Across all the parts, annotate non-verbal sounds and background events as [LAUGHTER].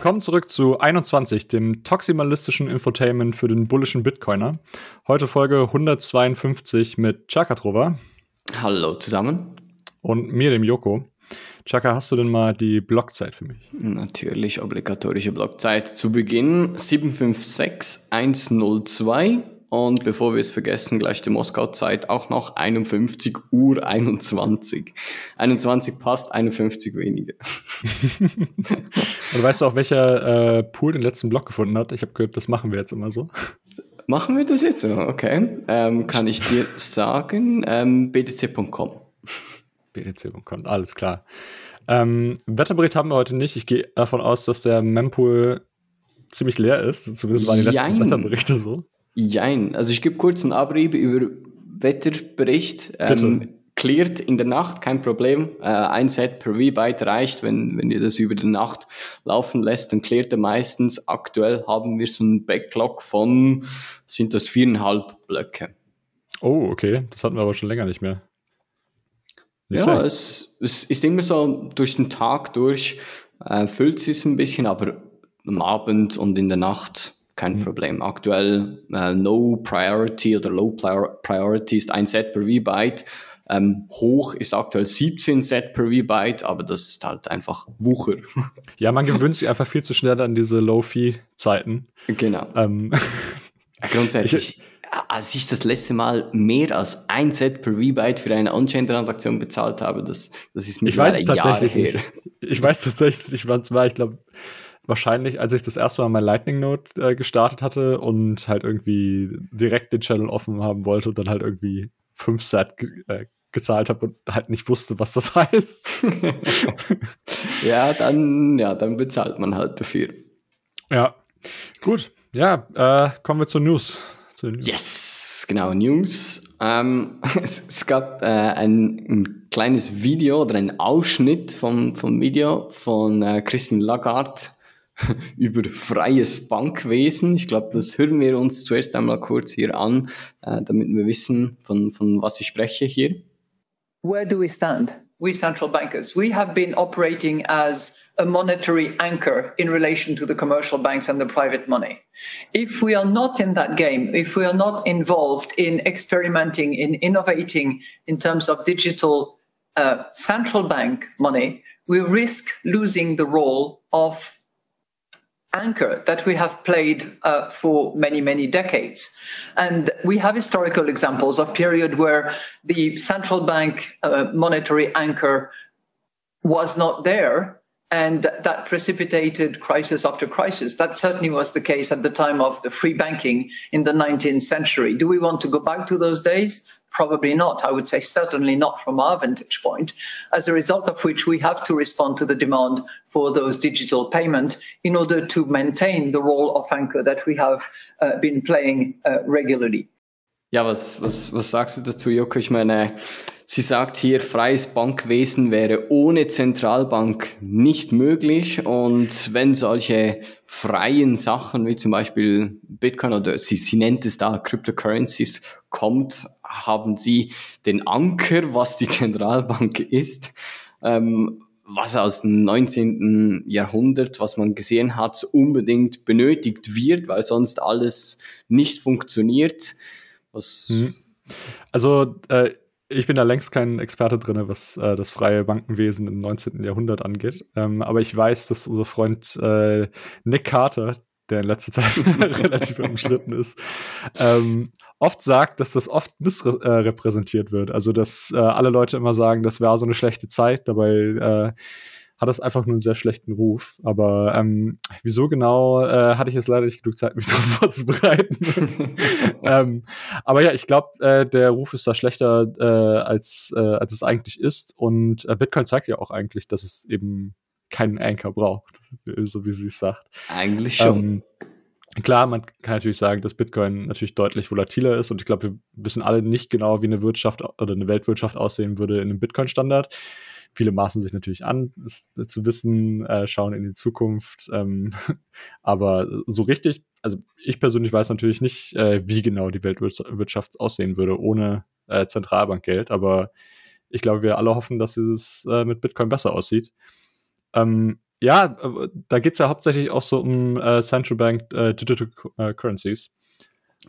Willkommen zurück zu 21, dem toximalistischen Infotainment für den bullischen Bitcoiner. Heute Folge 152 mit Chakatrova. Hallo zusammen. Und mir, dem Joko. Chaka, hast du denn mal die Blockzeit für mich? Natürlich, obligatorische Blockzeit zu Beginn 756102 und bevor wir es vergessen, gleich die Moskau-Zeit auch noch 51 Uhr 21. 21 passt, 51 weniger. [LAUGHS] Und weißt du auch, welcher äh, Pool den letzten Block gefunden hat? Ich habe gehört, das machen wir jetzt immer so. Machen wir das jetzt so? Okay. Ähm, kann ich dir sagen? Ähm, btc.com. btc.com, alles klar. Ähm, Wetterbericht haben wir heute nicht. Ich gehe davon aus, dass der Mempool ziemlich leer ist. Zumindest waren die letzten. Wetterberichte so. Jein. Also ich gebe kurz einen Abrieb über Wetterbericht. Ähm, cleart in der Nacht, kein Problem. Äh, ein Set per V-Byte reicht, wenn, wenn ihr das über die Nacht laufen lässt, dann cleart er meistens. Aktuell haben wir so einen Backlog von, sind das viereinhalb Blöcke. Oh, okay. Das hatten wir aber schon länger nicht mehr. Nicht ja, es, es, ist immer so durch den Tag durch, äh, füllt sich ein bisschen, aber am Abend und in der Nacht kein mhm. Problem. Aktuell äh, No Priority oder Low Priority ist ein Set per V-Byte. Ähm, hoch ist aktuell 17 Set per V-Byte, aber das ist halt einfach Wucher. [LAUGHS] Ja, man gewöhnt sich einfach viel zu schnell an diese Low-Fee-Zeiten. Genau. Ähm. Grundsätzlich. Ich, [LAUGHS] als ich das letzte Mal mehr als ein Set per V-Byte für eine On-Chain-Transaktion bezahlt habe, das, das ist mir ich weiß tatsächlich Jahre her. Nicht. Ich weiß tatsächlich nicht, wann es war. Ich glaube, wahrscheinlich, als ich das erste Mal mein Lightning Node äh, gestartet hatte und halt irgendwie direkt den Channel offen haben wollte und dann halt irgendwie 5 Set ge äh, gezahlt habe und halt nicht wusste, was das [LAUGHS] heißt. [LAUGHS] ja, dann, ja, dann bezahlt man halt dafür. Ja, gut. Ja, äh, kommen wir zur News. Zur News. Yes, genau, News. Ähm, [LAUGHS] es, es, gab äh, ein, ein, kleines Video oder ein Ausschnitt vom, vom Video von äh, Christine Lagarde [LAUGHS] über freies Bankwesen. Ich glaube, das hören wir uns zuerst einmal kurz hier an, äh, damit wir wissen, von, von was ich spreche hier. Where do we stand? We central bankers. We have been operating as a monetary anchor in relation to the commercial banks and the private money. If we are not in that game, if we are not involved in experimenting, in innovating in terms of digital uh, central bank money, we risk losing the role of anchor that we have played uh, for many, many decades. And we have historical examples of period where the central bank uh, monetary anchor was not there and that precipitated crisis after crisis. That certainly was the case at the time of the free banking in the 19th century. Do we want to go back to those days? Probably not. I would say certainly not from our vantage point, as a result of which we have to respond to the demand for those digital payments in order to maintain the role of anchor that we have uh, been playing uh, regularly. Ja, was, was, was sagst du dazu, Joko? Ich meine, sie sagt hier, freies Bankwesen wäre ohne Zentralbank nicht möglich. Und wenn solche freien Sachen wie zum Beispiel Bitcoin oder sie, sie nennt es da Cryptocurrencies kommt, haben sie den Anker, was die [LAUGHS] Zentralbank ist. Ähm, was aus dem 19. Jahrhundert, was man gesehen hat, unbedingt benötigt wird, weil sonst alles nicht funktioniert. Was mhm. Also äh, ich bin da längst kein Experte drin, was äh, das freie Bankenwesen im 19. Jahrhundert angeht. Ähm, aber ich weiß, dass unser Freund äh, Nick Carter, der in letzter Zeit [LAUGHS] relativ umstritten ist, ähm, oft sagt, dass das oft missrepräsentiert wird. Also, dass äh, alle Leute immer sagen, das wäre so eine schlechte Zeit, dabei äh, hat das einfach nur einen sehr schlechten Ruf. Aber ähm, wieso genau, äh, hatte ich jetzt leider nicht genug Zeit, mich [LAUGHS] darauf vorzubereiten. [LAUGHS] ähm, aber ja, ich glaube, äh, der Ruf ist da schlechter, äh, als, äh, als es eigentlich ist. Und äh, Bitcoin zeigt ja auch eigentlich, dass es eben keinen Anker braucht, [LAUGHS] so wie sie es sagt. Eigentlich schon. Ähm, Klar, man kann natürlich sagen, dass Bitcoin natürlich deutlich volatiler ist und ich glaube, wir wissen alle nicht genau, wie eine Wirtschaft oder eine Weltwirtschaft aussehen würde in einem Bitcoin-Standard. Viele maßen sich natürlich an, es zu wissen, äh, schauen in die Zukunft. Ähm, [LAUGHS] aber so richtig, also ich persönlich weiß natürlich nicht, äh, wie genau die Weltwirtschaft aussehen würde ohne äh, Zentralbankgeld. Aber ich glaube, wir alle hoffen, dass es äh, mit Bitcoin besser aussieht. Ähm, ja, da geht es ja hauptsächlich auch so um äh, Central Bank äh, Digital äh, Currencies.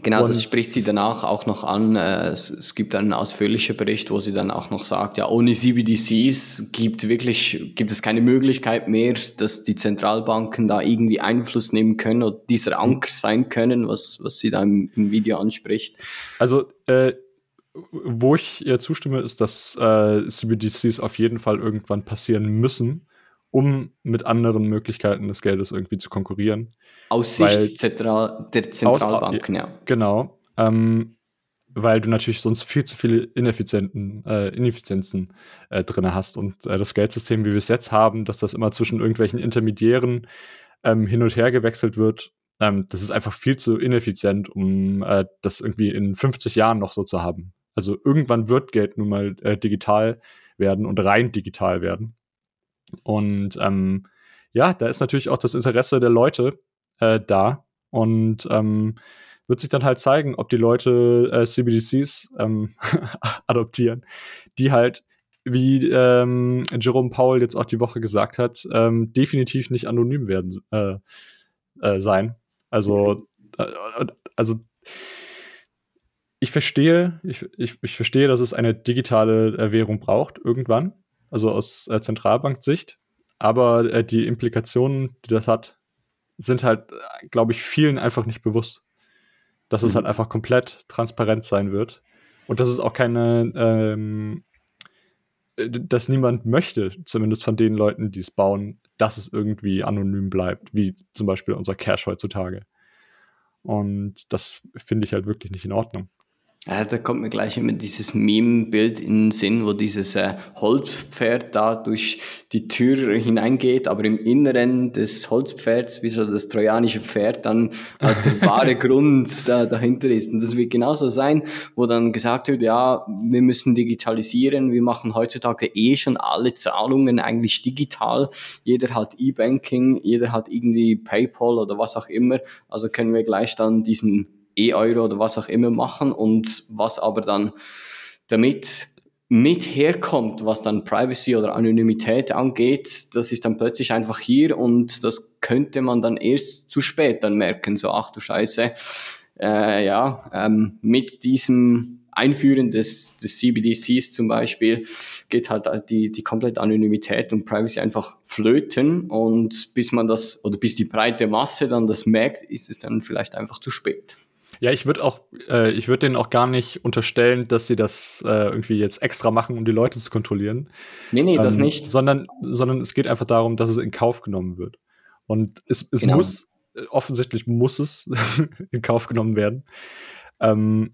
Genau, das spricht sie danach auch noch an. Äh, es, es, gibt einen ausführlichen Bericht, wo sie dann auch noch sagt, ja, ohne CBDCs gibt wirklich, gibt es keine Möglichkeit mehr, dass die Zentralbanken da irgendwie Einfluss nehmen können oder dieser Anker sein können, was, was sie da im, im Video anspricht. Also, äh, wo ich ihr zustimme, ist, dass äh, CBDCs auf jeden Fall irgendwann passieren müssen um mit anderen Möglichkeiten des Geldes irgendwie zu konkurrieren. Aus Sicht Zentral der Zentralbanken, ja. Genau. Ähm, weil du natürlich sonst viel zu viele Ineffizienten, äh, Ineffizienzen äh, drin hast. Und äh, das Geldsystem, wie wir es jetzt haben, dass das immer zwischen irgendwelchen Intermediären ähm, hin und her gewechselt wird, ähm, das ist einfach viel zu ineffizient, um äh, das irgendwie in 50 Jahren noch so zu haben. Also irgendwann wird Geld nun mal äh, digital werden und rein digital werden. Und ähm, ja, da ist natürlich auch das Interesse der Leute äh, da. Und ähm, wird sich dann halt zeigen, ob die Leute äh, CBDCs ähm, [LAUGHS] adoptieren, die halt, wie ähm, Jerome Powell jetzt auch die Woche gesagt hat, ähm, definitiv nicht anonym werden äh, äh, sein. Also, äh, also ich verstehe, ich, ich, ich verstehe, dass es eine digitale äh, Währung braucht irgendwann also aus äh, Zentralbanksicht. Aber äh, die Implikationen, die das hat, sind halt, glaube ich, vielen einfach nicht bewusst. Dass mhm. es halt einfach komplett transparent sein wird. Und dass es auch keine, ähm, äh, dass niemand möchte, zumindest von den Leuten, die es bauen, dass es irgendwie anonym bleibt, wie zum Beispiel unser Cash heutzutage. Und das finde ich halt wirklich nicht in Ordnung. Ja, da kommt mir gleich immer dieses Meme-Bild in den Sinn, wo dieses äh, Holzpferd da durch die Tür hineingeht, aber im Inneren des Holzpferds, wie so das trojanische Pferd, dann halt der [LAUGHS] wahre Grund da, dahinter ist. Und das wird genauso sein, wo dann gesagt wird, ja, wir müssen digitalisieren, wir machen heutzutage eh schon alle Zahlungen eigentlich digital. Jeder hat E-Banking, jeder hat irgendwie PayPal oder was auch immer. Also können wir gleich dann diesen E-Euro oder was auch immer machen und was aber dann damit mit herkommt, was dann Privacy oder Anonymität angeht, das ist dann plötzlich einfach hier und das könnte man dann erst zu spät dann merken, so ach du Scheiße, äh, ja, ähm, mit diesem Einführen des, des CBDCs zum Beispiel geht halt die, die komplette Anonymität und Privacy einfach flöten und bis man das oder bis die breite Masse dann das merkt, ist es dann vielleicht einfach zu spät. Ja, ich würde auch, äh, ich würde denen auch gar nicht unterstellen, dass sie das äh, irgendwie jetzt extra machen, um die Leute zu kontrollieren. Nee, nee, ähm, das nicht. Sondern, sondern es geht einfach darum, dass es in Kauf genommen wird. Und es, es genau. muss, äh, offensichtlich muss es [LAUGHS] in Kauf genommen werden. Ähm,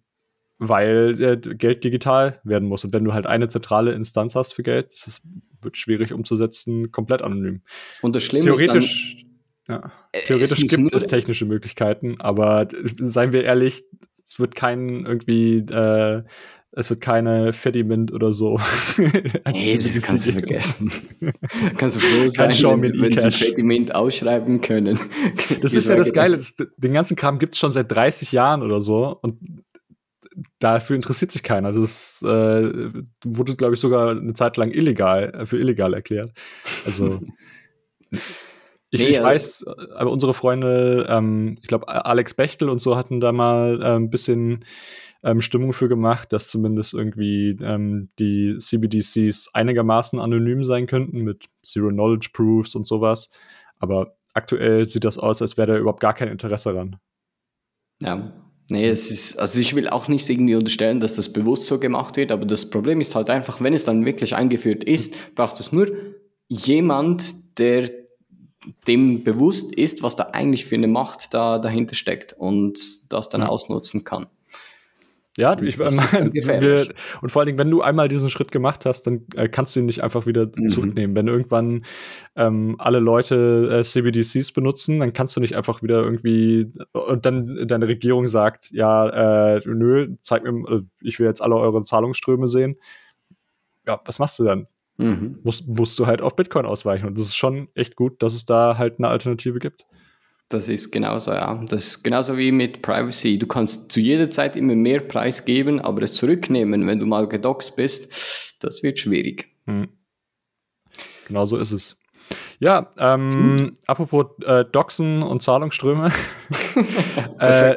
weil äh, Geld digital werden muss. Und wenn du halt eine zentrale Instanz hast für Geld, das ist, wird schwierig umzusetzen, komplett anonym. Und das Schlimme Theoretisch, ist dann, ja. Äh, Theoretisch es gibt es technische Möglichkeiten, aber seien wir ehrlich, es wird kein irgendwie, äh, es wird keine Fediment oder so. [LAUGHS] nee, das kannst du vergessen. [LAUGHS] kannst du froh sein, wenn, wenn sie Fediment ausschreiben können. [LAUGHS] das ist ja das Geile. Das, den ganzen Kram gibt es schon seit 30 Jahren oder so und dafür interessiert sich keiner. Das äh, wurde, glaube ich, sogar eine Zeit lang illegal, äh, für illegal erklärt. Also Ich, nee, ich weiß, aber unsere Freunde, ähm, ich glaube, Alex Bechtel und so hatten da mal äh, ein bisschen ähm, Stimmung für gemacht, dass zumindest irgendwie ähm, die CBDCs einigermaßen anonym sein könnten mit Zero Knowledge Proofs und sowas. Aber aktuell sieht das aus, als wäre da überhaupt gar kein Interesse dran. Ja, Nee, es ist, also ich will auch nicht irgendwie unterstellen, dass das bewusst so gemacht wird, aber das Problem ist halt einfach, wenn es dann wirklich eingeführt ist, braucht es nur jemand, der dem bewusst ist, was da eigentlich für eine Macht da dahinter steckt und das dann ja. ausnutzen kann. Ja, ich meine, wir, und vor allen Dingen, wenn du einmal diesen Schritt gemacht hast, dann äh, kannst du ihn nicht einfach wieder mhm. zurücknehmen. Wenn irgendwann ähm, alle Leute äh, CBDCs benutzen, dann kannst du nicht einfach wieder irgendwie und dann deine Regierung sagt, ja, äh, nö, zeig mir, äh, ich will jetzt alle eure Zahlungsströme sehen. Ja, was machst du dann? Mhm. musst, musst du halt auf Bitcoin ausweichen. Und das ist schon echt gut, dass es da halt eine Alternative gibt. Das ist genauso, ja. Das ist genauso wie mit Privacy. Du kannst zu jeder Zeit immer mehr Preis geben, aber es zurücknehmen, wenn du mal gedoxt bist, das wird schwierig. Mhm. Genau so ist es. Ja, ähm, apropos äh, Doxen und Zahlungsströme. [LAUGHS] [LAUGHS] äh,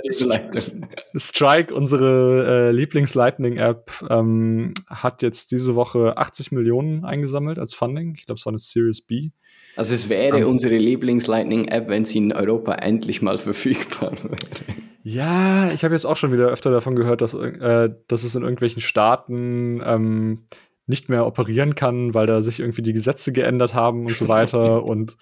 Strike, unsere äh, Lieblings-Lightning-App, ähm, hat jetzt diese Woche 80 Millionen eingesammelt als Funding. Ich glaube, es war eine Series B. Also es wäre um, ähm. unsere Lieblings-Lightning-App, wenn sie in Europa endlich mal verfügbar wäre. Ja, ich habe jetzt auch schon wieder öfter davon gehört, dass, äh, dass es in irgendwelchen Staaten ähm, nicht mehr operieren kann, weil da sich irgendwie die Gesetze geändert haben und so weiter. [LAUGHS] und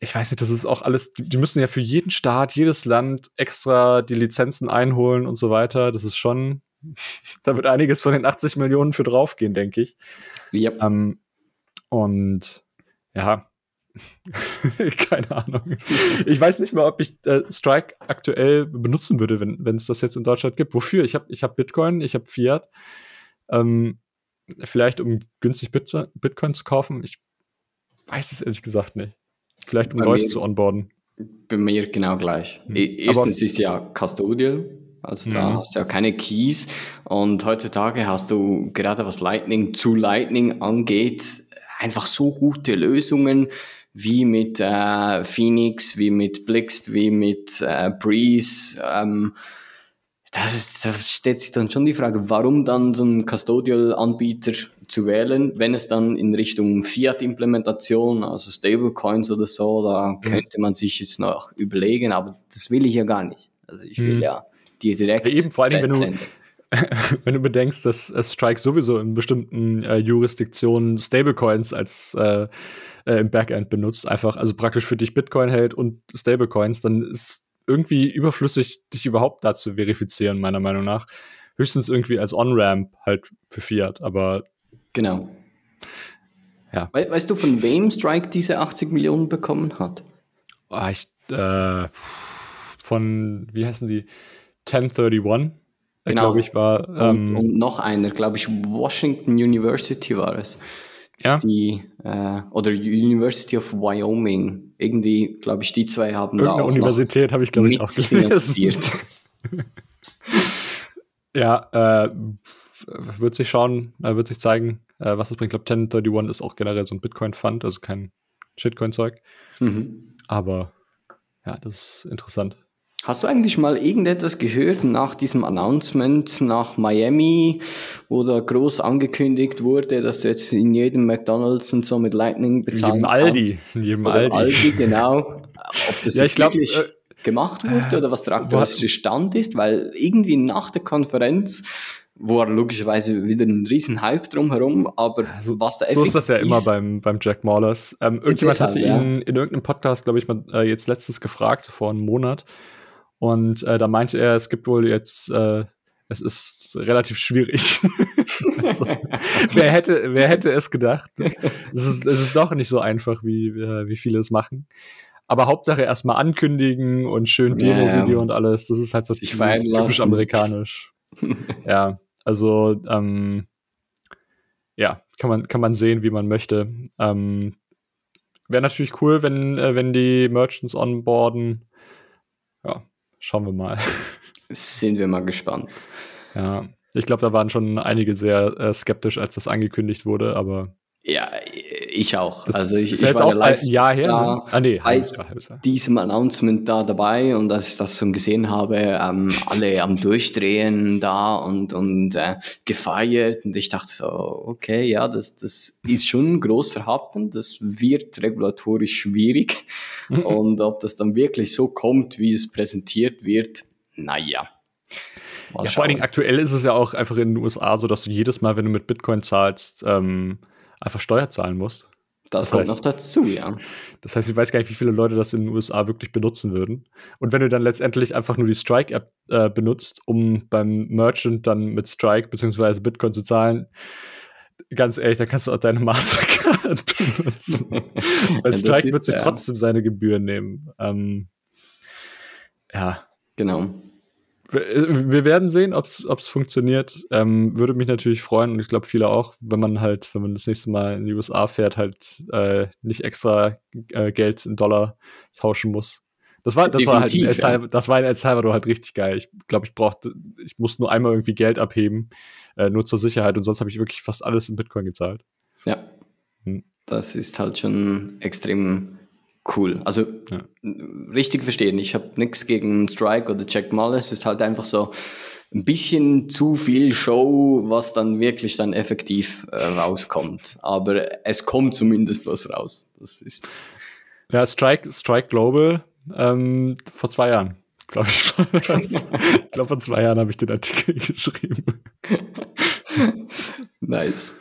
ich weiß nicht, das ist auch alles, die müssen ja für jeden Staat, jedes Land extra die Lizenzen einholen und so weiter. Das ist schon, [LAUGHS] da wird einiges von den 80 Millionen für draufgehen, denke ich. Yep. Ähm, und ja, [LAUGHS] keine Ahnung. Ich weiß nicht mal, ob ich äh, Strike aktuell benutzen würde, wenn es das jetzt in Deutschland gibt. Wofür? Ich habe ich hab Bitcoin, ich habe Fiat. Ähm, vielleicht um günstig Bit Bitcoin zu kaufen. Ich weiß es ehrlich gesagt nicht. Vielleicht um bei Leute zu onboarden. Bei mir genau gleich. Mhm. Erstens Aber, ist ja Custodial, also da mhm. hast du ja keine Keys. Und heutzutage hast du gerade was Lightning zu Lightning angeht, einfach so gute Lösungen wie mit äh, Phoenix, wie mit Blixt, wie mit äh, Breeze. Ähm, das ist, da stellt sich dann schon die Frage, warum dann so einen Custodial-Anbieter zu wählen, wenn es dann in Richtung Fiat-Implementation, also Stablecoins oder so, da mhm. könnte man sich jetzt noch überlegen, aber das will ich ja gar nicht. Also ich will mhm. ja die direkt. Ja, eben, vor allem, wenn du, [LAUGHS] wenn du bedenkst, dass Strike sowieso in bestimmten äh, Jurisdiktionen Stablecoins als äh, äh, im Backend benutzt, einfach, also praktisch für dich Bitcoin hält und Stablecoins, dann ist irgendwie überflüssig, dich überhaupt da zu verifizieren, meiner Meinung nach. Höchstens irgendwie als On-Ramp halt für Fiat, aber. Genau. Ja. We weißt du, von wem Strike diese 80 Millionen bekommen hat? Oh, ich, äh, von, wie heißen die? 1031, genau. glaube ich, war. Ähm, und, und, noch einer, glaube ich, Washington University war es. Ja. Die, äh, oder University of Wyoming. Irgendwie, glaube ich, die zwei haben Irgendeine da auch Universität habe ich, glaube ich, auch finanziert. [LAUGHS] ja, äh, wird sich schauen, äh, wird sich zeigen, äh, was es bringt. Ich glaube, 1031 ist auch generell so ein Bitcoin-Fund, also kein Shitcoin-Zeug. Mhm. Aber ja, das ist interessant. Hast du eigentlich mal irgendetwas gehört nach diesem Announcement nach Miami, wo da groß angekündigt wurde, dass du jetzt in jedem McDonalds und so mit Lightning bezahlen in jedem Aldi, in jedem Aldi. Aldi. genau. [LAUGHS] Ob das ja, jetzt glaub, wirklich äh, gemacht wurde oder was der aktuelle Stand ist, weil irgendwie nach der Konferenz war logischerweise wieder ein riesen Hype drumherum, aber also, was da So ist das ja immer beim, beim Jack Maulers. Ähm, irgendjemand hatte ihn ja. in irgendeinem Podcast, glaube ich, mal äh, jetzt letztens gefragt, so vor einem Monat, und äh, da meinte er, es gibt wohl jetzt, äh, es ist relativ schwierig. [LAUGHS] also, wer, hätte, wer hätte es gedacht? Es ist, es ist doch nicht so einfach, wie, wie viele es machen. Aber Hauptsache erstmal ankündigen und schön Demo-Video ja, und alles. Das ist halt das typisch lassen. amerikanisch. [LAUGHS] ja, also ähm, ja, kann man, kann man sehen, wie man möchte. Ähm, Wäre natürlich cool, wenn, äh, wenn die Merchants onboarden. Ja, Schauen wir mal. Sind wir mal gespannt. Ja, ich glaube, da waren schon einige sehr äh, skeptisch, als das angekündigt wurde, aber. Ja, ich auch. Das also ich, ist ich jetzt auch ein Jahr her. Da, ne? Ah nee, halbes Jahr, halbes Jahr. diesem Announcement da dabei und als ich das schon gesehen habe, ähm, alle am Durchdrehen da und, und äh, gefeiert und ich dachte so, okay, ja, das, das ist schon ein großer Happen, das wird regulatorisch schwierig mhm. und ob das dann wirklich so kommt, wie es präsentiert wird, naja. Ja, vor allen Dingen aktuell ist es ja auch einfach in den USA so, dass du jedes Mal, wenn du mit Bitcoin zahlst, ähm, einfach Steuer zahlen musst. Das, das kommt heißt, noch dazu, ja. Das heißt, ich weiß gar nicht, wie viele Leute das in den USA wirklich benutzen würden. Und wenn du dann letztendlich einfach nur die Strike-App äh, benutzt, um beim Merchant dann mit Strike bzw. Bitcoin zu zahlen, ganz ehrlich, dann kannst du auch deine [LAUGHS] Mastercard benutzen. [LAUGHS] Weil Strike wird sich ja. trotzdem seine Gebühren nehmen. Ähm, ja. Genau wir werden sehen, ob es funktioniert. Ähm, würde mich natürlich freuen und ich glaube viele auch, wenn man halt, wenn man das nächste Mal in die USA fährt, halt äh, nicht extra äh, Geld in Dollar tauschen muss. Das war, das war halt in El Salvador, das war in El Salvador halt richtig geil. Ich glaube, ich brauchte, ich musste nur einmal irgendwie Geld abheben, äh, nur zur Sicherheit und sonst habe ich wirklich fast alles in Bitcoin gezahlt. Ja. Hm. Das ist halt schon extrem cool. Also ja. richtig verstehen. Ich habe nichts gegen Strike oder Jack Muller. Es ist halt einfach so ein bisschen zu viel Show, was dann wirklich dann effektiv äh, rauskommt. Aber es kommt zumindest was raus. Das ist. Ja, Strike, Strike Global ähm, vor zwei Jahren, glaube ich. ich glaube, vor zwei Jahren habe ich den Artikel [LAUGHS] geschrieben. nice.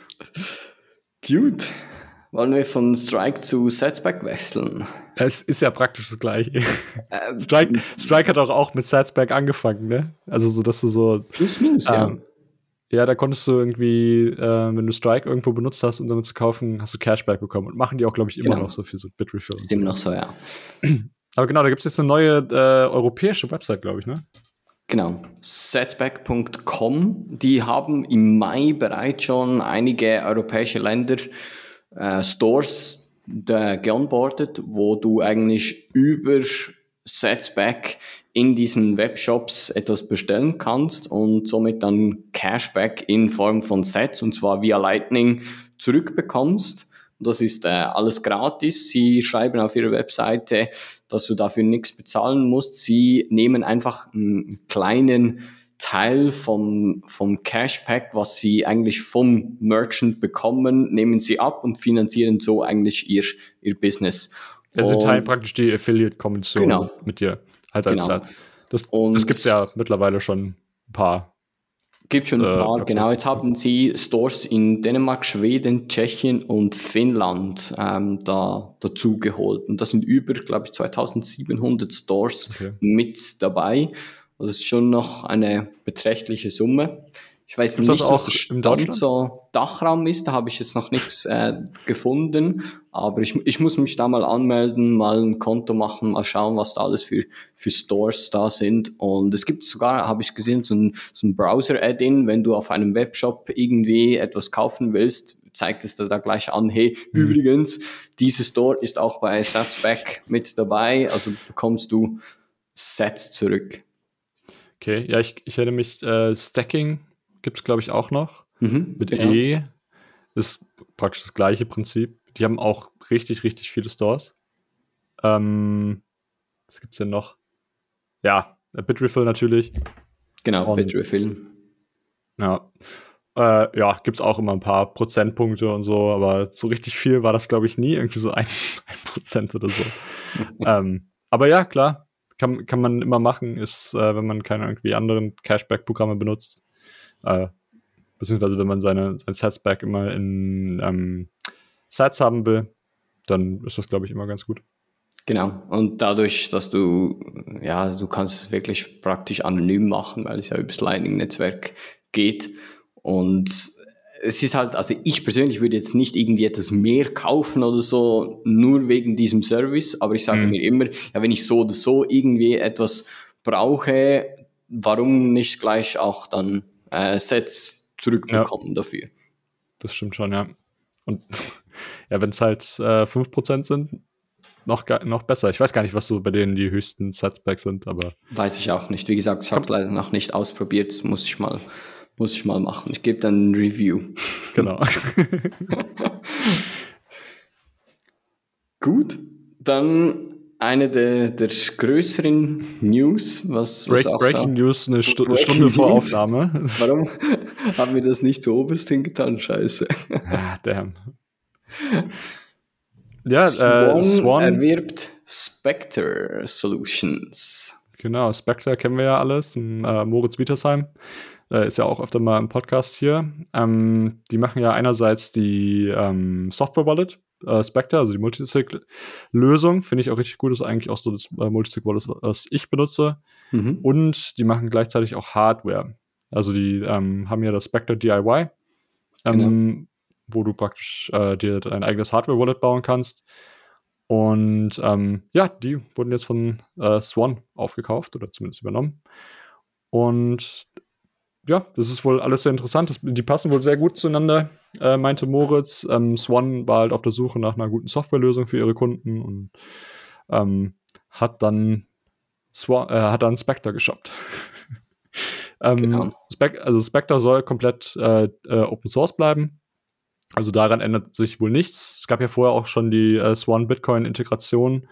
Gut. Wollen wir von Strike zu Setback wechseln? Es ist ja praktisch das gleiche. Ähm, Strike, Strike hat auch, auch mit Setback angefangen, ne? Also so, dass du so. Plus minus, ähm, ja. Ja, da konntest du irgendwie, äh, wenn du Strike irgendwo benutzt hast, um damit zu kaufen, hast du Cashback bekommen. Und machen die auch, glaube ich, immer genau. noch so für so Bitrefill. Ist immer noch so, ja. [CLEARS THROAT] Aber genau, da gibt es jetzt eine neue äh, europäische Website, glaube ich, ne? Genau, setback.com. Die haben im Mai bereits schon einige europäische Länder äh, Stores geonboardet, wo du eigentlich über Setback in diesen Webshops etwas bestellen kannst und somit dann Cashback in Form von Sets und zwar via Lightning zurückbekommst. Das ist äh, alles gratis. Sie schreiben auf ihrer Webseite, dass du dafür nichts bezahlen musst. Sie nehmen einfach einen kleinen Teil vom, vom Cashback, was sie eigentlich vom Merchant bekommen, nehmen sie ab und finanzieren so eigentlich ihr, ihr Business. Also sie teilen praktisch die Affiliate-Kommission genau. mit dir. Als genau. Das, das gibt es ja mittlerweile schon ein paar. Gibt schon ein äh, paar, genau. Jetzt haben sie Stores in Dänemark, Schweden, Tschechien und Finnland ähm, da dazu geholt. Und da sind über, glaube ich, 2700 Stores okay. mit dabei. Also es ist schon noch eine beträchtliche Summe. Ich weiß Gibt's nicht, was der Stand so Dachraum ist, da habe ich jetzt noch nichts äh, gefunden, aber ich, ich muss mich da mal anmelden, mal ein Konto machen, mal schauen, was da alles für, für Stores da sind. Und es gibt sogar, habe ich gesehen, so ein, so ein Browser-Add-in, wenn du auf einem Webshop irgendwie etwas kaufen willst, zeigt es dir da gleich an, hey, mhm. übrigens, dieser Store ist auch bei Satsback mit dabei, also bekommst du Sets zurück. Okay, ja, ich, ich hätte mich, äh, Stacking gibt es, glaube ich, auch noch. Mhm, mit genau. E. Ist praktisch das gleiche Prinzip. Die haben auch richtig, richtig viele Stores. Ähm, was gibt es denn noch? Ja, Bitrefill natürlich. Genau, Und, Bitrefill. Ja. Äh, ja, gibt es auch immer ein paar Prozentpunkte und so, aber so richtig viel war das, glaube ich, nie. Irgendwie so ein, [LAUGHS] ein Prozent oder so. [LAUGHS] ähm, aber ja, klar, kann, kann man immer machen, ist, äh, wenn man keine irgendwie anderen Cashback-Programme benutzt. Äh, beziehungsweise wenn man seine, sein Satsback immer in ähm, Sats haben will, dann ist das, glaube ich, immer ganz gut. Genau. Und dadurch, dass du, ja, du kannst es wirklich praktisch anonym machen, weil es ja über das Lightning-Netzwerk geht. Und es ist halt, also ich persönlich würde jetzt nicht irgendwie etwas mehr kaufen oder so, nur wegen diesem Service, aber ich sage mhm. mir immer, ja, wenn ich so oder so irgendwie etwas brauche, warum nicht gleich auch dann äh, Sets zurückbekommen ja. dafür? Das stimmt schon, ja. Und [LAUGHS] ja, wenn es halt äh, 5% sind, noch, noch besser. Ich weiß gar nicht, was so bei denen die höchsten Setbacks sind, aber. Weiß ich auch nicht. Wie gesagt, ich habe es leider noch nicht ausprobiert. Muss ich mal muss ich mal machen. Ich gebe dann ein Review. Genau. [LAUGHS] Gut, dann eine der, der größeren News, was, was Break, Breaking so, News, eine Stu Breaking Stunde vor Aufnahme. [LAUGHS] Warum haben wir das nicht zu oberst hingetan? Scheiße. Ah, damn. Ja, Swan, äh, Swan erwirbt Spectre Solutions. Genau, Spectre kennen wir ja alles, äh, Moritz Wietersheim äh, ist ja auch öfter mal im Podcast hier. Ähm, die machen ja einerseits die ähm, Software-Wallet, äh, Spectre, also die Multisig-Lösung, finde ich auch richtig gut, ist eigentlich auch so das äh, Multisig-Wallet, was ich benutze. Mhm. Und die machen gleichzeitig auch Hardware. Also die ähm, haben ja das Spectre DIY, ähm, genau. wo du praktisch äh, dir dein eigenes Hardware-Wallet bauen kannst. Und ähm, ja, die wurden jetzt von äh, Swan aufgekauft oder zumindest übernommen. Und ja, das ist wohl alles sehr interessant. Das, die passen wohl sehr gut zueinander, äh, meinte Moritz. Ähm, Swan war halt auf der Suche nach einer guten Softwarelösung für ihre Kunden und ähm, hat dann Swan, äh, hat dann Spectre geshoppt. [LAUGHS] ähm, genau. Spec also Spectre soll komplett äh, äh, Open Source bleiben. Also daran ändert sich wohl nichts. Es gab ja vorher auch schon die äh, Swan Bitcoin Integration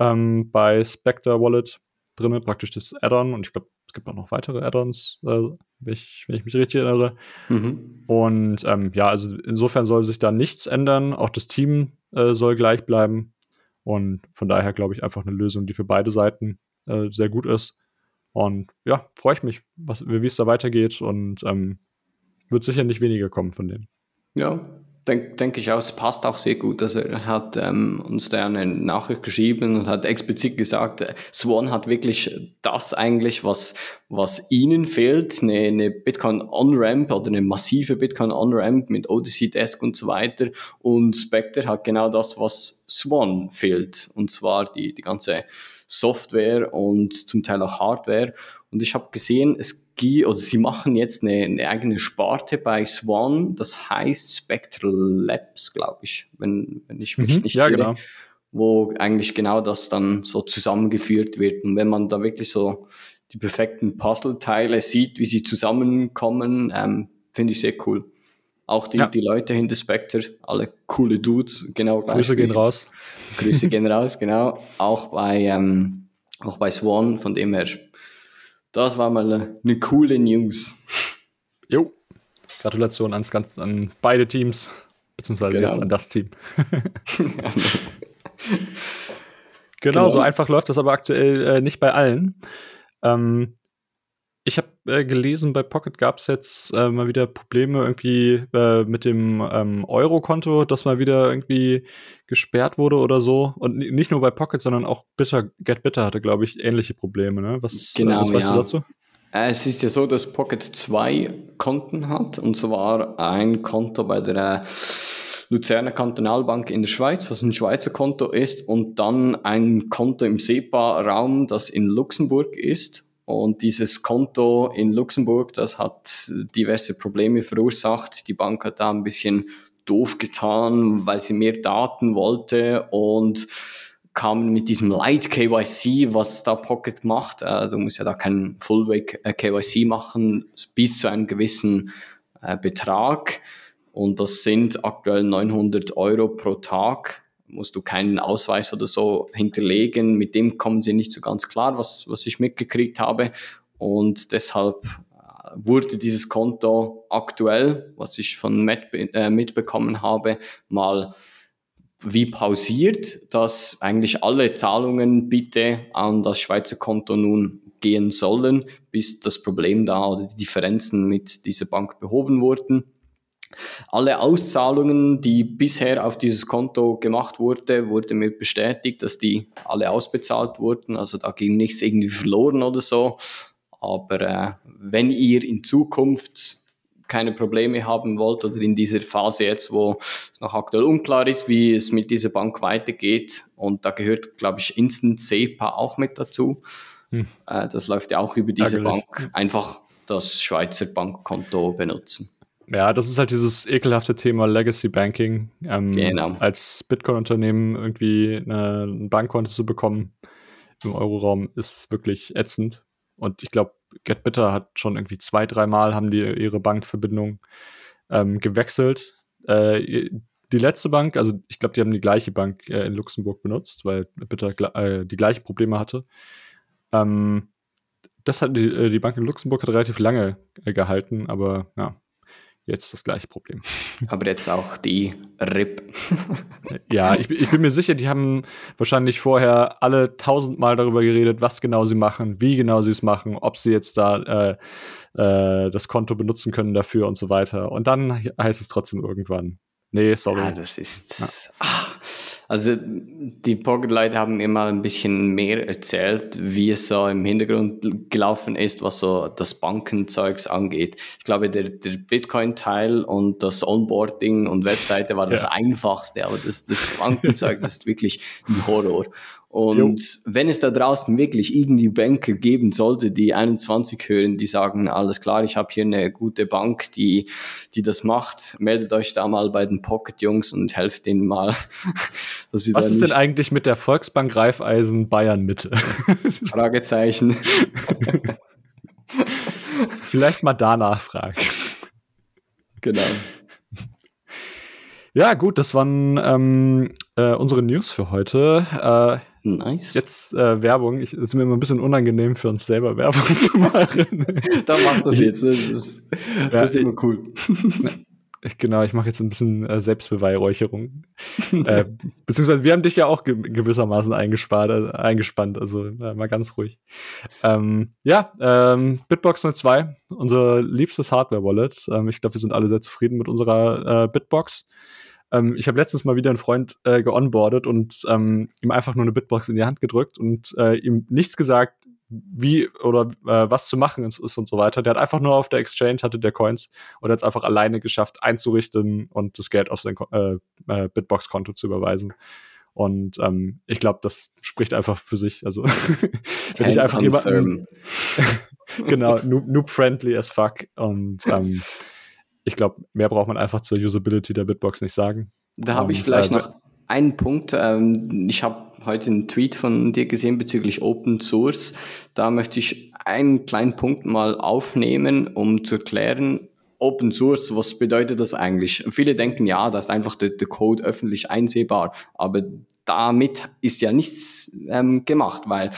ähm, bei Spectre Wallet drin, praktisch das Add-on. Und ich glaube, es gibt auch noch weitere Add-ons, äh, wenn, ich, wenn ich mich richtig erinnere. Mhm. Und ähm, ja, also insofern soll sich da nichts ändern. Auch das Team äh, soll gleich bleiben. Und von daher glaube ich einfach eine Lösung, die für beide Seiten äh, sehr gut ist. Und ja, freue ich mich, wie es da weitergeht und ähm, wird sicher nicht weniger kommen von denen. Ja, denke denk ich auch, es passt auch sehr gut. Also er hat ähm, uns da eine Nachricht geschrieben und hat explizit gesagt, äh, Swan hat wirklich das eigentlich, was, was ihnen fehlt, eine, eine Bitcoin On-Ramp oder eine massive Bitcoin On-Ramp mit Odyssey Desk und so weiter. Und Spectre hat genau das, was Swan fehlt. Und zwar die, die ganze Software und zum Teil auch Hardware. Und ich habe gesehen, es gibt, oder sie machen jetzt eine, eine, eigene Sparte bei Swan, das heißt Spectral Labs, glaube ich, wenn, wenn ich mich mhm, nicht ja, irre. Genau. Wo eigentlich genau das dann so zusammengeführt wird. Und wenn man da wirklich so die perfekten Puzzleteile sieht, wie sie zusammenkommen, ähm, finde ich sehr cool. Auch die, ja. die Leute hinter Spectre, alle coole Dudes, genau gleich. Grüße gehen raus. Grüße gehen raus, genau. Auch bei, ähm, auch bei Swan, von dem her das war mal eine, eine coole News. Jo. Gratulation ans ganz, an beide Teams, beziehungsweise genau. jetzt an das Team. genau, [LAUGHS] genau, so einfach läuft das aber aktuell äh, nicht bei allen. Ähm, äh, gelesen, bei Pocket gab es jetzt äh, mal wieder Probleme irgendwie äh, mit dem ähm, Euro-Konto, das mal wieder irgendwie gesperrt wurde oder so. Und nicht nur bei Pocket, sondern auch Bitter, Get Bitter hatte, glaube ich, ähnliche Probleme. Ne? Was, genau, was weißt ja. du dazu? Äh, es ist ja so, dass Pocket zwei Konten hat, und zwar ein Konto bei der Luzerner Kantonalbank in der Schweiz, was ein Schweizer Konto ist, und dann ein Konto im SEPA-Raum, das in Luxemburg ist. Und dieses Konto in Luxemburg, das hat diverse Probleme verursacht. Die Bank hat da ein bisschen doof getan, weil sie mehr Daten wollte und kam mit diesem Light KYC, was da Pocket macht. Äh, du musst ja da keinen äh, KYC machen, bis zu einem gewissen äh, Betrag. Und das sind aktuell 900 Euro pro Tag musst du keinen Ausweis oder so hinterlegen. Mit dem kommen sie nicht so ganz klar, was, was ich mitgekriegt habe. Und deshalb äh, wurde dieses Konto aktuell, was ich von Matt äh, mitbekommen habe, mal wie pausiert, dass eigentlich alle Zahlungen bitte an das Schweizer Konto nun gehen sollen, bis das Problem da oder die Differenzen mit dieser Bank behoben wurden. Alle Auszahlungen, die bisher auf dieses Konto gemacht wurde, wurde mir bestätigt, dass die alle ausbezahlt wurden. Also da ging nichts irgendwie verloren oder so. Aber äh, wenn ihr in Zukunft keine Probleme haben wollt oder in dieser Phase jetzt, wo es noch aktuell unklar ist, wie es mit dieser Bank weitergeht, und da gehört, glaube ich, Instant SEPA auch mit dazu. Hm. Äh, das läuft ja auch über diese Ärgerlich. Bank. Einfach das Schweizer Bankkonto benutzen. Ja, das ist halt dieses ekelhafte Thema Legacy Banking. Ähm, genau. Als Bitcoin-Unternehmen irgendwie eine, ein Bankkonto zu bekommen im Euroraum ist wirklich ätzend. Und ich glaube, GetBitter hat schon irgendwie zwei, dreimal haben die ihre Bankverbindung ähm, gewechselt. Äh, die letzte Bank, also ich glaube, die haben die gleiche Bank äh, in Luxemburg benutzt, weil Bitter äh, die gleichen Probleme hatte. Ähm, das hat die, äh, die Bank in Luxemburg hat relativ lange äh, gehalten, aber ja, jetzt das gleiche Problem. [LAUGHS] Aber jetzt auch die RIP. [LAUGHS] ja, ich, ich, bin mir sicher, die haben wahrscheinlich vorher alle tausendmal darüber geredet, was genau sie machen, wie genau sie es machen, ob sie jetzt da äh, äh, das Konto benutzen können dafür und so weiter. Und dann heißt es trotzdem irgendwann, nee, sorry. Ja, das ist. Ja. Ach, also die Pocket-Leute haben mir mal ein bisschen mehr erzählt, wie es so im Hintergrund gelaufen ist, was so das Bankenzeugs angeht. Ich glaube, der, der Bitcoin-Teil und das Onboarding und Webseite war das ja. einfachste, aber das, das Bankenzeug, das ist wirklich ein Horror. Und jo. wenn es da draußen wirklich irgendwie Banker geben sollte, die 21 hören, die sagen, alles klar, ich habe hier eine gute Bank, die, die das macht, meldet euch da mal bei den Pocket-Jungs und helft denen mal. [LAUGHS] Was ist denn eigentlich mit der Volksbank Raiffeisen Bayern Mitte? [LAUGHS] [LAUGHS] Fragezeichen. Vielleicht mal danach fragen. Genau. Ja, gut, das waren ähm, äh, unsere News für heute. Äh, Nice. Jetzt äh, Werbung. Ich, es ist mir immer ein bisschen unangenehm für uns selber Werbung [LAUGHS] zu machen. [LAUGHS] Dann mach das jetzt. Das, ist, das ist immer cool. Genau, ich mache jetzt ein bisschen äh, Selbstbeweihräucherung. [LAUGHS] äh, beziehungsweise wir haben dich ja auch ge gewissermaßen eingespart, äh, eingespannt, also äh, mal ganz ruhig. Ähm, ja, ähm, Bitbox 02, unser liebstes Hardware-Wallet. Ähm, ich glaube, wir sind alle sehr zufrieden mit unserer äh, Bitbox. Ähm, ich habe letztens mal wieder einen Freund äh, geonboardet und ähm, ihm einfach nur eine Bitbox in die Hand gedrückt und äh, ihm nichts gesagt, wie oder äh, was zu machen ist, ist und so weiter. Der hat einfach nur auf der Exchange hatte der Coins und hat es einfach alleine geschafft einzurichten und das Geld auf sein äh, äh, Bitbox-Konto zu überweisen. Und ähm, ich glaube, das spricht einfach für sich. Also [LAUGHS] wenn ich einfach jemanden [LAUGHS] genau noob-friendly as fuck und ähm, ich glaube, mehr braucht man einfach zur Usability der Bitbox nicht sagen. Da habe ich vielleicht äh, noch einen Punkt. Ähm, ich habe heute einen Tweet von dir gesehen bezüglich Open Source. Da möchte ich einen kleinen Punkt mal aufnehmen, um zu erklären, Open Source, was bedeutet das eigentlich? Viele denken, ja, da ist einfach der, der Code öffentlich einsehbar, aber damit ist ja nichts ähm, gemacht, weil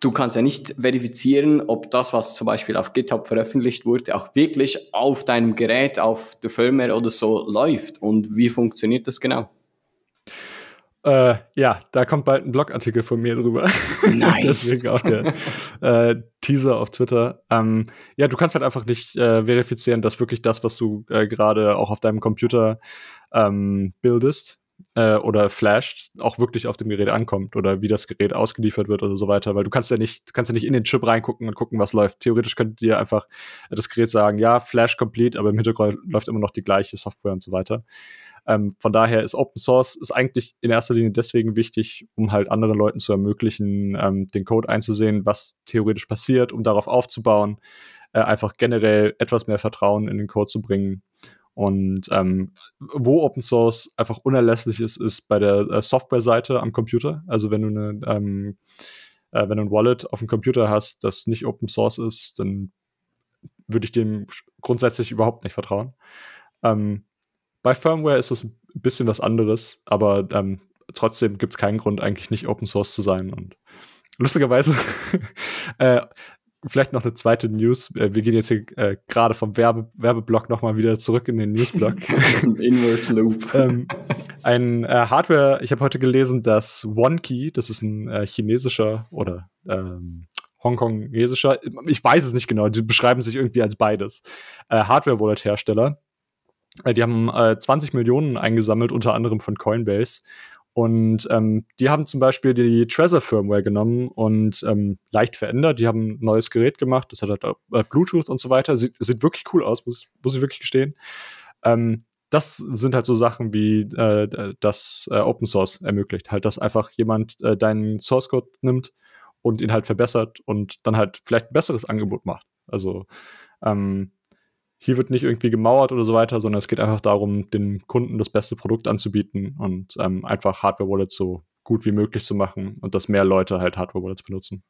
du kannst ja nicht verifizieren, ob das, was zum Beispiel auf GitHub veröffentlicht wurde, auch wirklich auf deinem Gerät, auf der Firmware oder so läuft. Und wie funktioniert das genau? Äh, ja, da kommt bald ein Blogartikel von mir drüber. [LAUGHS] Nice. Deswegen auch der äh, Teaser auf Twitter. Ähm, ja, du kannst halt einfach nicht äh, verifizieren, dass wirklich das, was du äh, gerade auch auf deinem Computer ähm, bildest, äh, oder flasht, auch wirklich auf dem Gerät ankommt oder wie das Gerät ausgeliefert wird oder so weiter, weil du kannst ja nicht, kannst ja nicht in den Chip reingucken und gucken, was läuft. Theoretisch könnte dir einfach das Gerät sagen, ja, Flash complete, aber im Hintergrund läuft immer noch die gleiche Software und so weiter. Ähm, von daher ist Open Source ist eigentlich in erster Linie deswegen wichtig, um halt anderen Leuten zu ermöglichen, ähm, den Code einzusehen, was theoretisch passiert, um darauf aufzubauen, äh, einfach generell etwas mehr Vertrauen in den Code zu bringen und ähm, wo Open Source einfach unerlässlich ist, ist bei der äh, Software-Seite am Computer. Also wenn du eine, ähm, äh, wenn du ein Wallet auf dem Computer hast, das nicht Open Source ist, dann würde ich dem grundsätzlich überhaupt nicht vertrauen. Ähm, bei Firmware ist es ein bisschen was anderes, aber ähm, trotzdem gibt es keinen Grund, eigentlich nicht Open Source zu sein. Und lustigerweise [LAUGHS] äh, vielleicht noch eine zweite News. Äh, wir gehen jetzt hier äh, gerade vom Werbe Werbeblock nochmal wieder zurück in den Newsblock. [LAUGHS] Inverse Loop. [LAUGHS] ähm, ein äh, Hardware, ich habe heute gelesen, dass OneKey, das ist ein äh, chinesischer oder ähm, Hongkongesischer, ich weiß es nicht genau, die beschreiben sich irgendwie als beides, äh, Hardware-Wallet-Hersteller. Äh, die haben 20 Millionen eingesammelt, unter anderem von Coinbase und ähm, die haben zum Beispiel die Trezor Firmware genommen und ähm, leicht verändert. Die haben ein neues Gerät gemacht, das hat halt äh, Bluetooth und so weiter. Sieht, sieht wirklich cool aus, muss, muss ich wirklich gestehen. Ähm, das sind halt so Sachen wie äh, das äh, Open Source ermöglicht. Halt, dass einfach jemand äh, deinen Source Code nimmt und ihn halt verbessert und dann halt vielleicht ein besseres Angebot macht. Also ähm, hier wird nicht irgendwie gemauert oder so weiter, sondern es geht einfach darum, den Kunden das beste Produkt anzubieten und ähm, einfach Hardware-Wallets so gut wie möglich zu machen und dass mehr Leute halt Hardware-Wallets benutzen.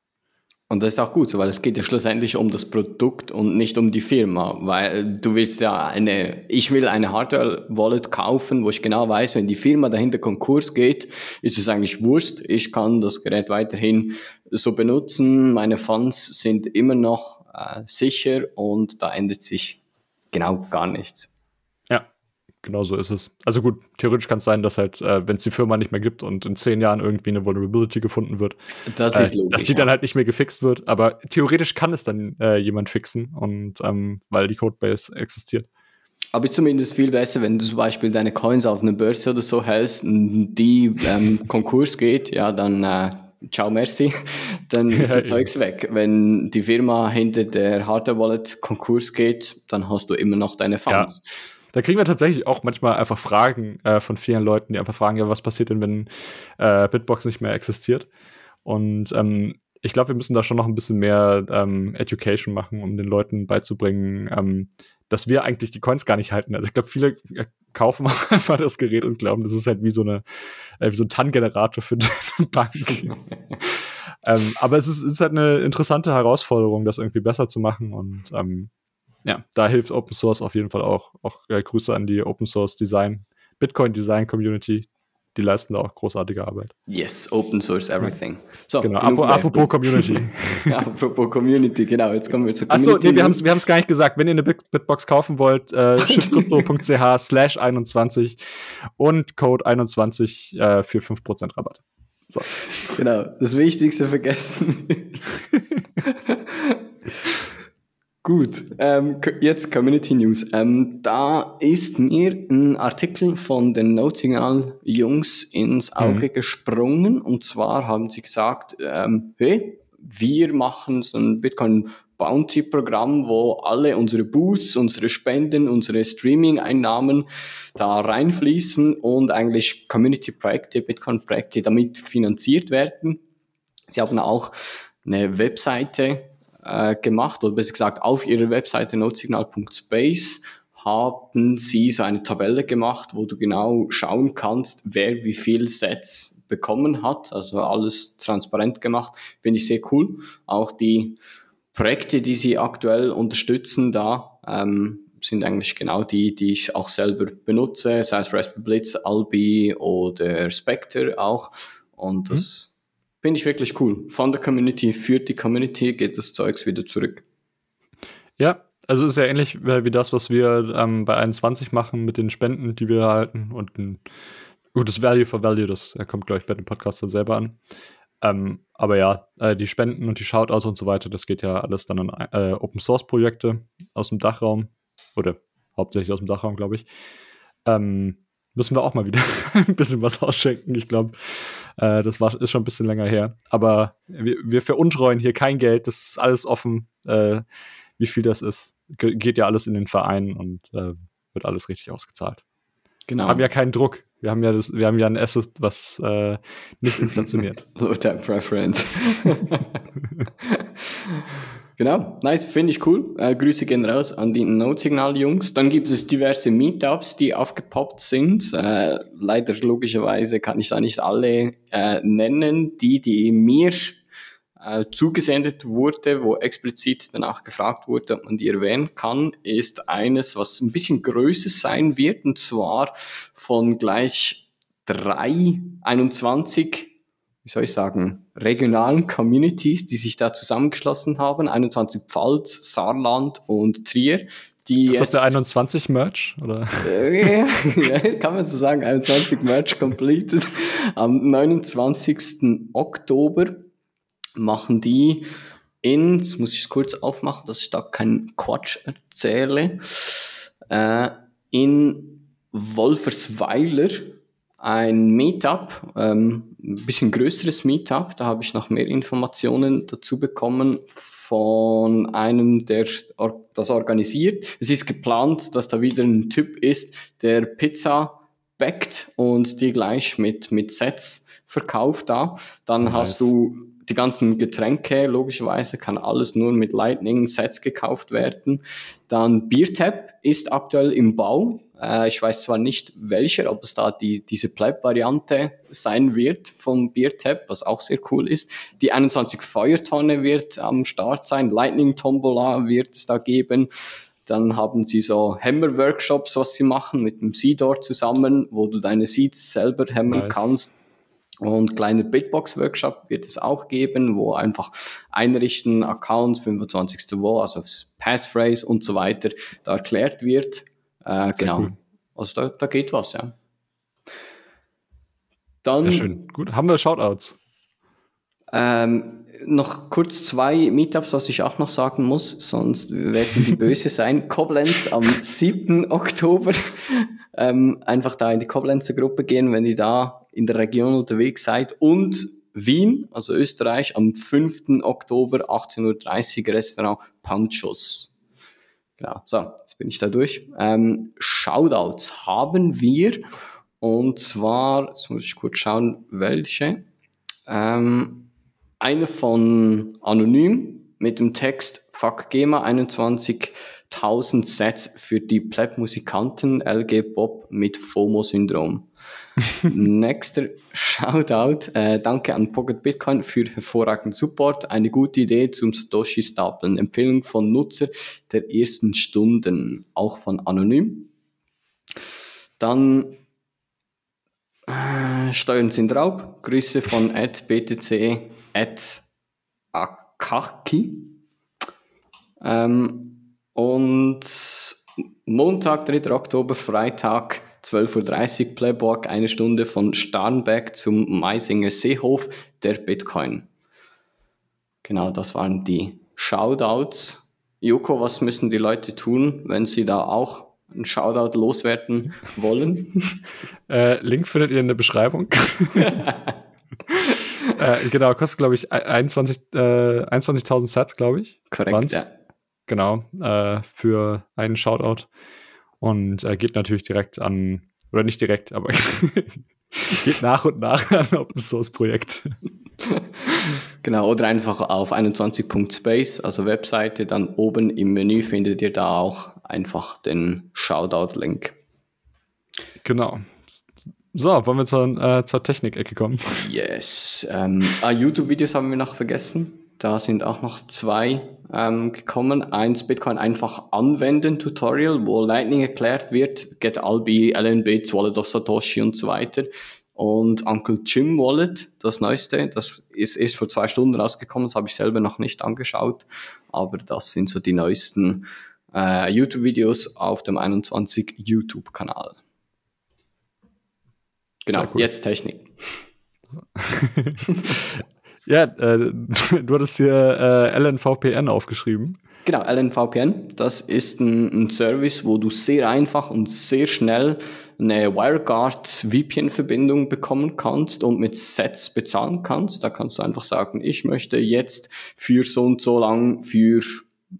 Und das ist auch gut so, weil es geht ja schlussendlich um das Produkt und nicht um die Firma, weil du willst ja eine, ich will eine Hardware-Wallet kaufen, wo ich genau weiß, wenn die Firma dahinter Konkurs geht, ist es eigentlich Wurst. Ich kann das Gerät weiterhin so benutzen, meine Funds sind immer noch äh, sicher und da ändert sich genau gar nichts. Ja, genau so ist es. Also gut, theoretisch kann es sein, dass halt, äh, wenn es die Firma nicht mehr gibt und in zehn Jahren irgendwie eine Vulnerability gefunden wird, das äh, logisch, dass die ja. dann halt nicht mehr gefixt wird. Aber theoretisch kann es dann äh, jemand fixen und ähm, weil die Codebase existiert. Aber ist zumindest viel besser, wenn du zum Beispiel deine Coins auf einer Börse oder so hältst, die ähm, [LAUGHS] Konkurs geht, ja, dann äh, ciao, merci, dann ist das Zeugs weg. Wenn die Firma hinter der Hardware Wallet Konkurs geht, dann hast du immer noch deine Funds. Ja. Da kriegen wir tatsächlich auch manchmal einfach Fragen äh, von vielen Leuten, die einfach fragen, ja, was passiert denn, wenn äh, Bitbox nicht mehr existiert? Und ähm, ich glaube, wir müssen da schon noch ein bisschen mehr ähm, Education machen, um den Leuten beizubringen, ähm, dass wir eigentlich die Coins gar nicht halten. Also ich glaube, viele äh, kaufen [LAUGHS] einfach das Gerät und glauben, das ist halt wie so eine äh, wie so ein TAN-Generator für [LAUGHS] eine Bank. [LAUGHS] ähm, aber es ist, ist, halt eine interessante Herausforderung, das irgendwie besser zu machen und ähm, ja, da hilft Open Source auf jeden Fall auch. Auch äh, Grüße an die Open Source Design Bitcoin Design Community, die leisten da auch großartige Arbeit. Yes, Open Source Everything. So, genau, apropos, apropos [LAUGHS] Community. apropos Community, genau, jetzt kommen wir zur Community. Achso, nee, wir haben es wir gar nicht gesagt. Wenn ihr eine Bitbox kaufen wollt, äh, [LAUGHS] shiftcrypto.ch slash 21 und Code 21 äh, für 5% Rabatt. So. Genau, das Wichtigste vergessen. [LAUGHS] Gut, ähm, jetzt Community News. Ähm, da ist mir ein Artikel von den Notsignal Jungs ins Auge mhm. gesprungen und zwar haben sie gesagt, ähm, hey, wir machen so ein Bitcoin Bounty Programm, wo alle unsere Boosts, unsere Spenden, unsere Streaming Einnahmen da reinfließen und eigentlich Community Projekte, Bitcoin Projekte damit finanziert werden. Sie haben auch eine Webseite äh, gemacht, oder besser gesagt auf ihrer Webseite notsignal.space haben sie so eine Tabelle gemacht, wo du genau schauen kannst, wer wie viel Sets bekommen hat. Also alles transparent gemacht. Finde ich sehr cool. Auch die Projekte, die sie aktuell unterstützen, da ähm, sind eigentlich genau die, die ich auch selber benutze, sei es Raspberry Blitz, Albi oder Spectre auch. Und das mhm Finde ich wirklich cool. Von der Community, für die Community geht das Zeugs wieder zurück. Ja, also ist ja ähnlich wie das, was wir ähm, bei 21 machen mit den Spenden, die wir erhalten und ein gutes Value for Value, das kommt, glaube ich, bei dem Podcast dann selber an. Ähm, aber ja, äh, die Spenden und die Shoutouts und so weiter, das geht ja alles dann an äh, Open Source Projekte aus dem Dachraum oder hauptsächlich aus dem Dachraum, glaube ich. Ähm, müssen wir auch mal wieder [LAUGHS] ein bisschen was ausschenken. Ich glaube, äh, das war, ist schon ein bisschen länger her. Aber wir, wir veruntreuen hier kein Geld. Das ist alles offen, äh, wie viel das ist. Ge geht ja alles in den Verein und äh, wird alles richtig ausgezahlt. Genau. Wir haben ja keinen Druck. Wir haben ja, das, wir haben ja ein Asset, was äh, nicht [LAUGHS] inflationiert. Low Time Preference. [LAUGHS] Genau, nice, finde ich cool. Äh, Grüße gehen raus an die Notsignal-Jungs. Dann gibt es diverse Meetups, die aufgepoppt sind. Äh, leider logischerweise kann ich da nicht alle äh, nennen. Die, die mir äh, zugesendet wurde, wo explizit danach gefragt wurde, ob man die erwähnen kann, ist eines, was ein bisschen größer sein wird, und zwar von gleich drei 21 wie soll ich sagen, regionalen Communities, die sich da zusammengeschlossen haben, 21 Pfalz, Saarland und Trier. Die ist das der 21 Merch? Oder? Äh, [LAUGHS] ja, kann man so sagen, 21 Merch completed. Am 29. Oktober machen die in, jetzt muss ich es kurz aufmachen, dass ich da keinen Quatsch erzähle, äh, in Wolfersweiler ein Meetup, ähm, ein bisschen größeres Meetup, da habe ich noch mehr Informationen dazu bekommen von einem, der das organisiert. Es ist geplant, dass da wieder ein Typ ist, der Pizza backt und die gleich mit, mit Sets verkauft da. Dann nice. hast du die ganzen Getränke, logischerweise kann alles nur mit Lightning Sets gekauft werden. Dann BeerTap ist aktuell im Bau. Äh, ich weiß zwar nicht welcher, ob es da die, diese Pleb-Variante sein wird vom BeerTap, was auch sehr cool ist. Die 21 Feuertonne wird am Start sein. Lightning Tombola wird es da geben. Dann haben sie so Hammer-Workshops, was sie machen mit dem Seedor zusammen, wo du deine Seeds selber hämmern nice. kannst und kleine Bitbox-Workshop wird es auch geben, wo einfach einrichten, Accounts, 25. Wo, also Passphrase und so weiter, da erklärt wird. Äh, genau. Cool. Also da, da geht was, ja. Dann, Sehr schön. Gut, haben wir Shoutouts? Ähm, noch kurz zwei Meetups, was ich auch noch sagen muss, sonst werden die [LAUGHS] böse sein. Koblenz am 7. Oktober. Ähm, einfach da in die Koblenzer Gruppe gehen, wenn ihr da in der Region unterwegs seid. Und Wien, also Österreich, am 5. Oktober 18.30 Uhr Restaurant Panchos. Genau, so, jetzt bin ich da durch. Ähm, Shoutouts haben wir. Und zwar, jetzt muss ich kurz schauen, welche. Ähm, eine von Anonym mit dem Text Fuck GEMA 21.000 Sets für die Pleb-Musikanten LG Bob mit FOMO-Syndrom. [LAUGHS] Nächster Shoutout. Äh, danke an Pocket Bitcoin für hervorragenden Support. Eine gute Idee zum Satoshi-Stapeln. Empfehlung von Nutzer der ersten Stunden, auch von Anonym. Dann Äh, Steuern sind Raub. Grüße von btc akaki. Ähm, und Montag, 3. Oktober, Freitag, 12.30 Uhr Playbook, eine Stunde von Starnberg zum Meisinger Seehof, der Bitcoin. Genau, das waren die Shoutouts. Joko, was müssen die Leute tun, wenn sie da auch einen Shoutout loswerden [LAUGHS] wollen? äh, Link findet ihr in der Beschreibung. [LAUGHS] äh, genau, kostet, glaube ich, 21.000 äh, 21 Sats, glaube ich. Korrekt, ja. Genau, äh, für einen Shoutout. Und äh, geht natürlich direkt an, oder nicht direkt, aber [LAUGHS] geht nach und nach [LAUGHS] an Open Source Projekt. [LAUGHS] genau, oder einfach auf 21.space, also Webseite, dann oben im Menü findet ihr da auch einfach den Shoutout-Link. Genau. So, wollen wir zur, äh, zur Technik-Ecke kommen? Yes. Ähm, ah, YouTube-Videos haben wir noch vergessen. Da sind auch noch zwei ähm, gekommen. Eins Bitcoin einfach anwenden Tutorial, wo Lightning erklärt wird, Get Albi, LNB, Wallet of Satoshi und so weiter. Und Uncle Jim Wallet, das neueste, das ist erst vor zwei Stunden rausgekommen, das habe ich selber noch nicht angeschaut, aber das sind so die neuesten äh, YouTube-Videos auf dem 21 YouTube-Kanal. Genau, cool. jetzt Technik. [LAUGHS] ja, äh, [LAUGHS] du hattest hier äh, LNVPN aufgeschrieben. Genau, LNVPN, das ist ein, ein, Service, wo du sehr einfach und sehr schnell eine WireGuard VPN-Verbindung bekommen kannst und mit Sets bezahlen kannst. Da kannst du einfach sagen, ich möchte jetzt für so und so lang für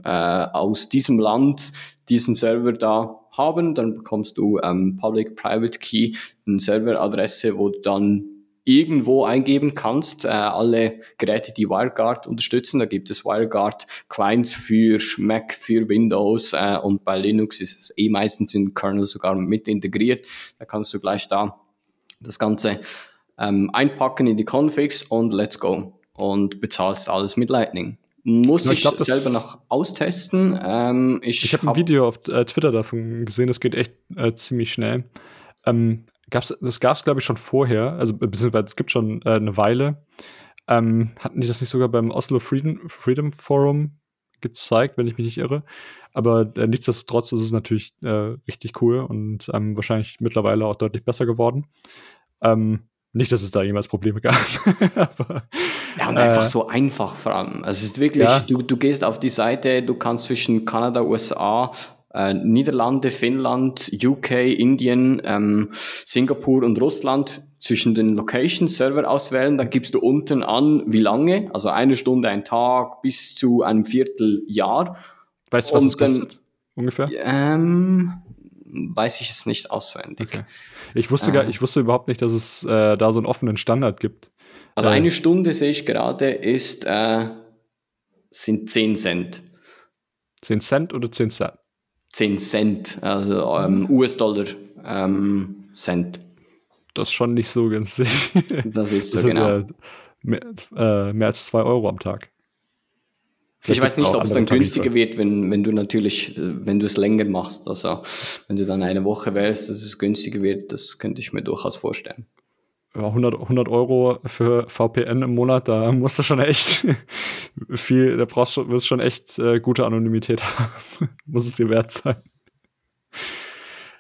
äh, aus diesem Land diesen Server da haben, dann bekommst du ähm, Public-Private Key, eine Serveradresse, wo du dann irgendwo eingeben kannst. Äh, alle Geräte, die WireGuard unterstützen, da gibt es WireGuard Clients für Mac, für Windows äh, und bei Linux ist es eh meistens in Kernel sogar mit integriert. Da kannst du gleich da das Ganze ähm, einpacken in die Configs und let's go und bezahlst alles mit Lightning. Muss ja, ich, ich glaub, selber noch austesten. Ähm, ich ich habe hab ein Video auf äh, Twitter davon gesehen, das geht echt äh, ziemlich schnell. Ähm, gab's, das gab es, glaube ich, schon vorher, also beziehungsweise es gibt schon äh, eine Weile. Ähm, hatten die das nicht sogar beim Oslo Freedom, Freedom Forum gezeigt, wenn ich mich nicht irre? Aber äh, nichtsdestotrotz ist es natürlich äh, richtig cool und ähm, wahrscheinlich mittlerweile auch deutlich besser geworden. Ähm, nicht, dass es da jemals Probleme [LAUGHS] gab. aber, ja, und einfach äh, so einfach vor allem. Also es ist wirklich, ja. du, du gehst auf die Seite, du kannst zwischen Kanada, USA, äh, Niederlande, Finnland, UK, Indien, ähm, Singapur und Russland zwischen den Locations Server auswählen. Da gibst du unten an, wie lange, also eine Stunde, ein Tag bis zu einem Vierteljahr. Weißt du, was und es kostet? Ungefähr? Ähm, weiß ich es nicht auswendig. Okay. Ich wusste gar, äh. ich wusste überhaupt nicht, dass es äh, da so einen offenen Standard gibt. Also äh. eine Stunde sehe ich gerade ist äh, sind 10 Cent. 10 Cent oder 10 Cent? 10 Cent, also ähm, US-Dollar ähm, Cent. Das ist schon nicht so günstig. [LAUGHS] Das ist so, das genau. Ja mehr, äh, mehr als 2 Euro am Tag. Vielleicht ich weiß nicht, ob es dann günstiger wird, wenn, wenn du natürlich, wenn du es länger machst. Also wenn du dann eine Woche wählst, dass es günstiger wird, das könnte ich mir durchaus vorstellen. Ja, 100, 100 Euro für VPN im Monat, da musst du schon echt [LAUGHS] viel, da brauchst du, wirst schon echt äh, gute Anonymität haben. [LAUGHS] Muss es dir wert sein.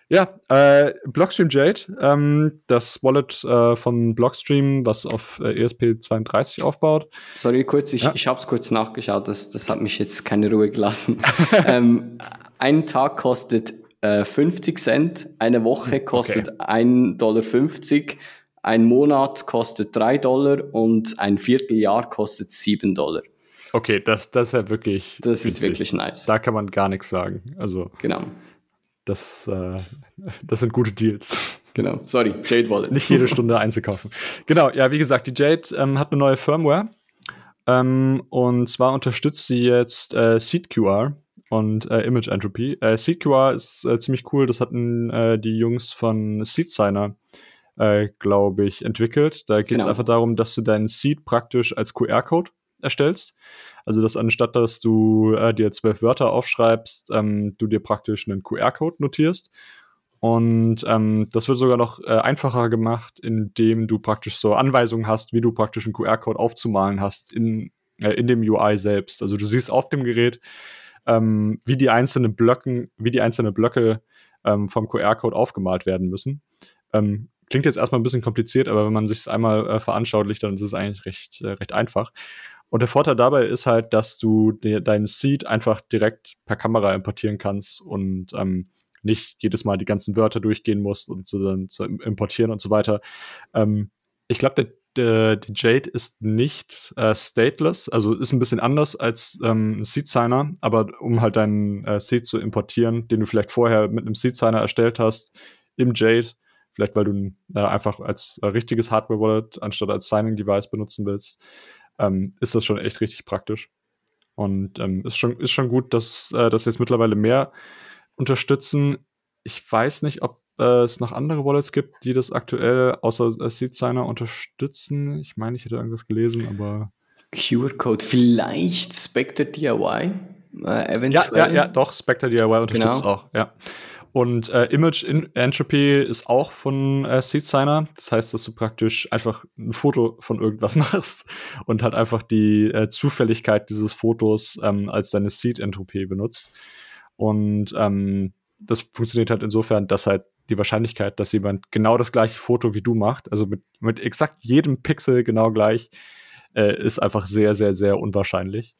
Ja, äh, Blockstream Jade, ähm, das Wallet äh, von Blockstream, was auf äh, ESP32 aufbaut. Sorry, kurz, ich, ja. ich habe es kurz nachgeschaut, das, das hat mich jetzt keine Ruhe gelassen. [LAUGHS] ähm, ein Tag kostet äh, 50 Cent, eine Woche kostet okay. 1,50 Dollar, ein Monat kostet 3 Dollar und ein Vierteljahr kostet 7 Dollar. Okay, das, das ist ja wirklich. Das ist wirklich nice. Da kann man gar nichts sagen. Also. Genau. Das, äh, das sind gute Deals. Genau. Sorry, Jade Wallet. Nicht jede Stunde einzukaufen. Genau, ja, wie gesagt, die Jade ähm, hat eine neue Firmware. Ähm, und zwar unterstützt sie jetzt äh, SeedQR und äh, Image Entropy. Äh, SeedQR ist äh, ziemlich cool. Das hatten äh, die Jungs von SeedSigner, äh, glaube ich, entwickelt. Da geht es genau. einfach darum, dass du deinen Seed praktisch als QR-Code erstellst. Also, dass anstatt, dass du äh, dir zwölf Wörter aufschreibst, ähm, du dir praktisch einen QR-Code notierst Und ähm, das wird sogar noch äh, einfacher gemacht, indem du praktisch so Anweisungen hast, wie du praktisch einen QR-Code aufzumalen hast in, äh, in dem UI selbst. Also du siehst auf dem Gerät, ähm, wie die einzelnen Blöcken, wie die einzelnen Blöcke ähm, vom QR-Code aufgemalt werden müssen. Ähm, klingt jetzt erstmal ein bisschen kompliziert, aber wenn man sich es einmal äh, veranschaulicht, dann ist es eigentlich recht, äh, recht einfach. Und der Vorteil dabei ist halt, dass du de deinen Seed einfach direkt per Kamera importieren kannst und ähm, nicht jedes Mal die ganzen Wörter durchgehen musst und so dann zu importieren und so weiter. Ähm, ich glaube, der, der, der, Jade ist nicht äh, stateless, also ist ein bisschen anders als ähm, ein Seed-Signer, aber um halt deinen äh, Seed zu importieren, den du vielleicht vorher mit einem Seed-Signer erstellt hast, im Jade, vielleicht weil du äh, einfach als äh, richtiges Hardware-Wallet anstatt als Signing-Device benutzen willst, ähm, ist das schon echt richtig praktisch. Und ähm, ist, schon, ist schon gut, dass, äh, dass jetzt mittlerweile mehr unterstützen. Ich weiß nicht, ob äh, es noch andere Wallets gibt, die das aktuell außer äh, Seed-Signer unterstützen. Ich meine, ich hätte irgendwas gelesen, aber. QR-Code, vielleicht Spectre DIY? Äh, eventuell. Ja, ja, ja, doch, Spectre DIY unterstützt genau. auch, ja. Und äh, Image Entropy ist auch von äh, SeedSigner. Das heißt, dass du praktisch einfach ein Foto von irgendwas [LAUGHS] machst und halt einfach die äh, Zufälligkeit dieses Fotos ähm, als deine Seed-Entropie benutzt. Und ähm, das funktioniert halt insofern, dass halt die Wahrscheinlichkeit, dass jemand genau das gleiche Foto wie du macht, also mit, mit exakt jedem Pixel genau gleich, äh, ist einfach sehr, sehr, sehr unwahrscheinlich.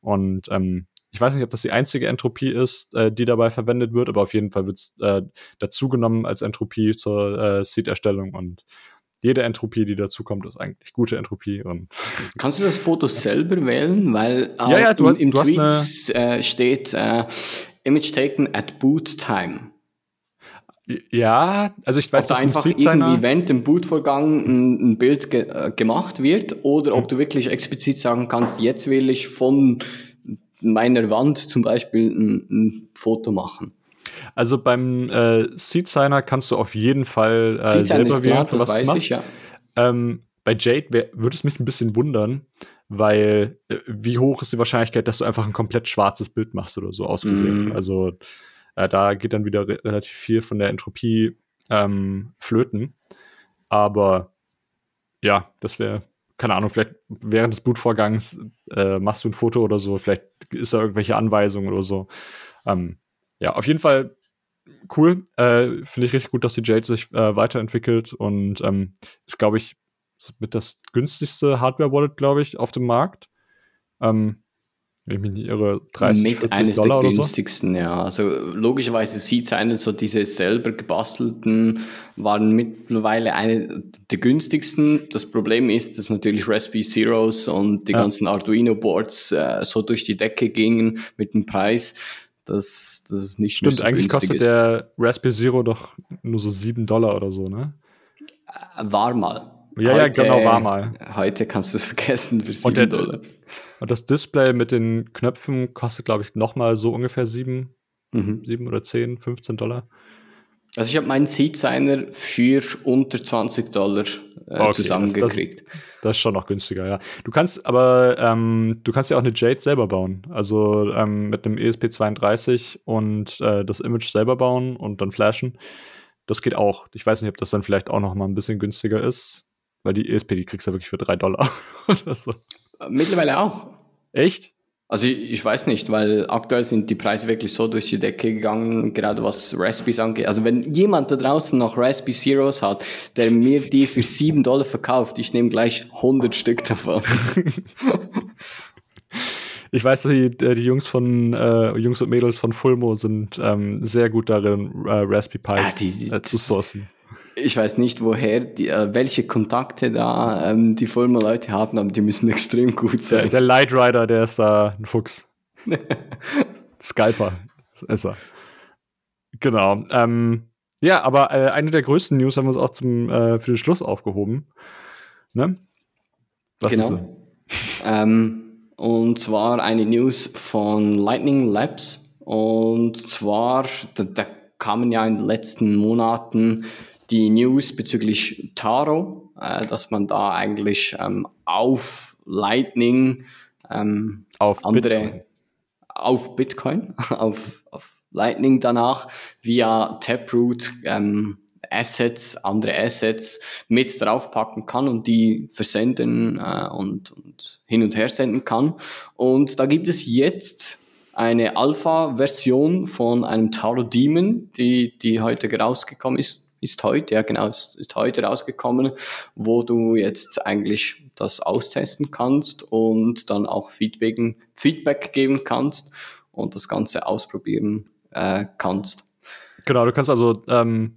Und ähm, ich weiß nicht, ob das die einzige Entropie ist, äh, die dabei verwendet wird, aber auf jeden Fall wird es äh, dazugenommen als Entropie zur äh, Seed-Erstellung und jede Entropie, die dazukommt, ist eigentlich gute Entropie. Und [LAUGHS] Kannst du das Foto selber wählen? Weil ja, ja, du, im, im du Tweet äh, steht äh, Image taken at boot time. Ja, also ich weiß, dass einfach irgendwie während dem Bootvorgang ein, ein Bild ge äh, gemacht wird oder ob du wirklich explizit sagen kannst, jetzt will ich von meiner Wand zum Beispiel ein, ein Foto machen. Also beim äh, Seed Signer kannst du auf jeden Fall äh, selber wählen, klar, das weiß machst. ich, ja. Ähm, bei Jade würde es mich ein bisschen wundern, weil äh, wie hoch ist die Wahrscheinlichkeit, dass du einfach ein komplett schwarzes Bild machst oder so aus Versehen? Mm. Also äh, da geht dann wieder re relativ viel von der Entropie ähm, flöten. Aber ja, das wäre, keine Ahnung, vielleicht während des Bootvorgangs äh, machst du ein Foto oder so, vielleicht ist da irgendwelche Anweisungen oder so. Ähm, ja, auf jeden Fall cool. Äh, Finde ich richtig gut, dass die Jade sich äh, weiterentwickelt und ähm, ist, glaube ich, mit das günstigste Hardware-Wallet, glaube ich, auf dem Markt. Ähm, wenn ich mich nicht irre, 30, Mit 40 eines Dollar der günstigsten, so. ja. Also logischerweise sieht es einen, so diese selber gebastelten waren mittlerweile eine der günstigsten. Das Problem ist, dass natürlich Raspberry Zeros und die ja. ganzen Arduino-Boards äh, so durch die Decke gingen mit dem Preis, dass, dass es nicht Stimmt, so eigentlich kostet ist. der Raspberry Zero doch nur so 7 Dollar oder so, ne? Äh, war mal. Ja, heute, ja, genau, war mal. Heute kannst du es vergessen für 7 und der, Dollar. Und das Display mit den Knöpfen kostet, glaube ich, nochmal so ungefähr 7, mhm. 7 oder 10, 15 Dollar. Also ich habe meinen Seed-Signer für unter 20 Dollar äh, okay, zusammengekriegt. Das, das, ist schon noch günstiger, ja. Du kannst aber, ähm, du kannst ja auch eine Jade selber bauen. Also ähm, mit einem ESP32 und äh, das Image selber bauen und dann flashen. Das geht auch. Ich weiß nicht, ob das dann vielleicht auch noch mal ein bisschen günstiger ist. Weil die ESP, die kriegst du ja wirklich für drei Dollar [LAUGHS] oder so. Mittlerweile auch. Echt? Also ich, ich, weiß nicht, weil aktuell sind die Preise wirklich so durch die Decke gegangen, gerade was Raspberries angeht. Also wenn jemand da draußen noch Raspberry Zeros hat, der mir die für sieben Dollar verkauft, ich nehme gleich 100 Stück davon. [LAUGHS] ich weiß, die, äh, die Jungs von äh, Jungs und Mädels von Fulmo sind ähm, sehr gut darin, äh, Raspberry Pis ah, die, äh, zu sourcen ich weiß nicht, woher, die, äh, welche Kontakte da ähm, die Fulmer Leute haben, aber die müssen [LAUGHS] extrem gut sein. Der, der Light Rider, der ist da ein Fuchs. [LAUGHS] Skyper ist er. Genau. Ähm, ja, aber äh, eine der größten News haben wir uns auch zum, äh, für den Schluss aufgehoben. Ne? Was genau. [LAUGHS] ähm, und zwar eine News von Lightning Labs. Und zwar, da, da kamen ja in den letzten Monaten die News bezüglich Taro, äh, dass man da eigentlich ähm, auf Lightning ähm, auf andere Bitcoin. auf Bitcoin, [LAUGHS] auf, auf Lightning danach via Taproot ähm, Assets, andere Assets mit draufpacken kann und die versenden äh, und, und hin und her senden kann. Und da gibt es jetzt eine Alpha-Version von einem Taro Demon, die, die heute rausgekommen ist. Ist heute, ja genau, ist, heute rausgekommen, wo du jetzt eigentlich das austesten kannst und dann auch Feedback, Feedback geben kannst und das Ganze ausprobieren äh, kannst. Genau, du kannst also ähm,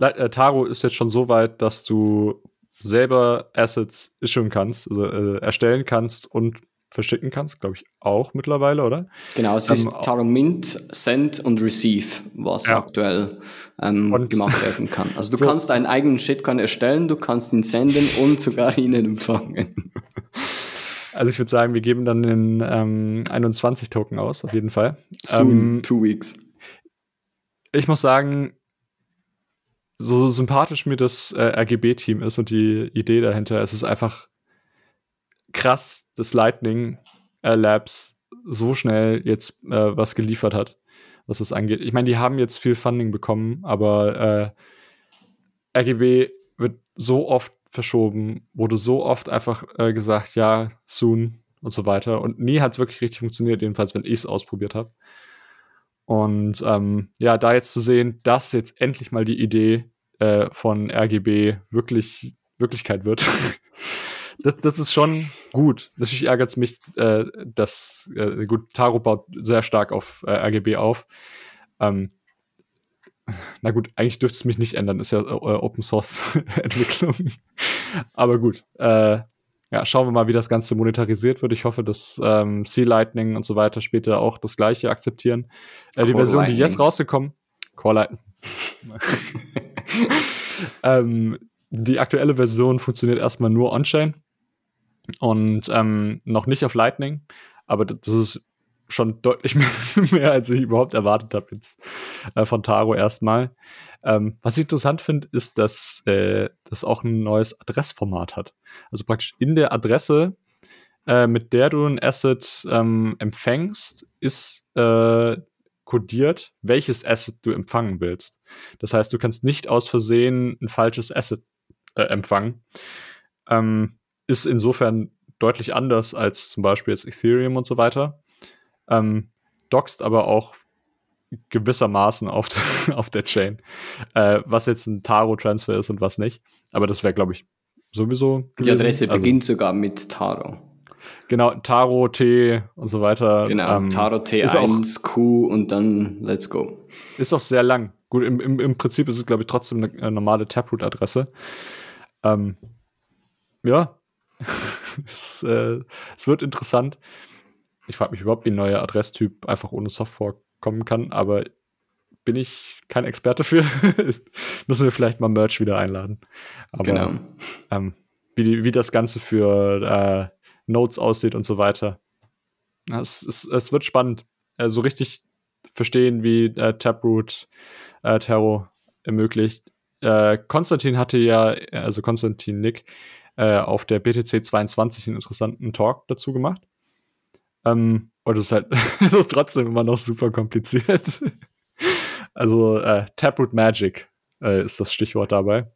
äh, Taro ist jetzt schon so weit, dass du selber Assets issuen kannst, also äh, erstellen kannst und verschicken kannst, glaube ich, auch mittlerweile, oder? Genau, es ähm, ist Taro Mint, Send und Receive, was ja. aktuell ähm, gemacht werden kann. Also du [LAUGHS] so. kannst deinen eigenen Shitcoin erstellen, du kannst ihn senden und sogar ihn empfangen. [LAUGHS] Also ich würde sagen, wir geben dann den ähm, 21 Token aus, auf jeden Fall. Soon, ähm, two weeks. Ich muss sagen, so sympathisch mir das äh, RGB-Team ist und die Idee dahinter, es ist einfach krass, dass Lightning äh, Labs so schnell jetzt äh, was geliefert hat, was das angeht. Ich meine, die haben jetzt viel Funding bekommen, aber äh, RGB wird so oft verschoben, wurde so oft einfach äh, gesagt, ja, soon und so weiter. Und nie hat es wirklich richtig funktioniert, jedenfalls, wenn ich es ausprobiert habe. Und ähm, ja, da jetzt zu sehen, dass jetzt endlich mal die Idee äh, von RGB wirklich Wirklichkeit wird, [LAUGHS] das, das ist schon gut. Natürlich ärgert es mich, äh, dass, äh, gut, Taro baut sehr stark auf äh, RGB auf. Ähm, na gut, eigentlich dürfte es mich nicht ändern, ist ja äh, Open Source [LAUGHS] Entwicklung. Aber gut, äh, ja, schauen wir mal, wie das Ganze monetarisiert wird. Ich hoffe, dass ähm, Sea Lightning und so weiter später auch das gleiche akzeptieren. Äh, die Version, Lightning. die jetzt rausgekommen, Core Lightning. [LAUGHS] ähm, die aktuelle Version funktioniert erstmal nur on-chain und ähm, noch nicht auf Lightning, aber das ist schon deutlich [LAUGHS] mehr, mehr als ich überhaupt erwartet habe jetzt äh, von Taro erstmal. Ähm, was ich interessant finde, ist, dass äh, das auch ein neues Adressformat hat. Also praktisch in der Adresse, äh, mit der du ein Asset ähm, empfängst, ist äh, kodiert, welches Asset du empfangen willst. Das heißt, du kannst nicht aus Versehen ein falsches Asset äh, empfangen. Ähm, ist insofern deutlich anders als zum Beispiel jetzt Ethereum und so weiter. Ähm, doxt aber auch gewissermaßen auf, [LAUGHS] auf der Chain. Äh, was jetzt ein Taro-Transfer ist und was nicht. Aber das wäre, glaube ich, sowieso. Gewesen. Die Adresse also, beginnt sogar mit Taro. Genau, Taro T und so weiter. Genau, ähm, Taro T1, auch, Q und dann let's go. Ist auch sehr lang. Gut, im, im, im Prinzip ist es, glaube ich, trotzdem eine, eine normale Taproot-Adresse. Ähm, ja, [LAUGHS] es, äh, es wird interessant. Ich frage mich überhaupt, wie ein neuer Adresstyp einfach ohne Software kommen kann, aber bin ich kein Experte für. [LAUGHS] Müssen wir vielleicht mal Merch wieder einladen. Aber genau. ähm, wie, wie das Ganze für äh, Notes aussieht und so weiter. Es, es, es wird spannend. So richtig verstehen, wie äh, Taproot äh, Terror ermöglicht. Äh, Konstantin hatte ja, also Konstantin Nick, äh, auf der BTC 22 einen interessanten Talk dazu gemacht. Ähm, und es ist halt [LAUGHS] das ist trotzdem immer noch super kompliziert. [LAUGHS] also äh, Taproot Magic äh, ist das Stichwort dabei.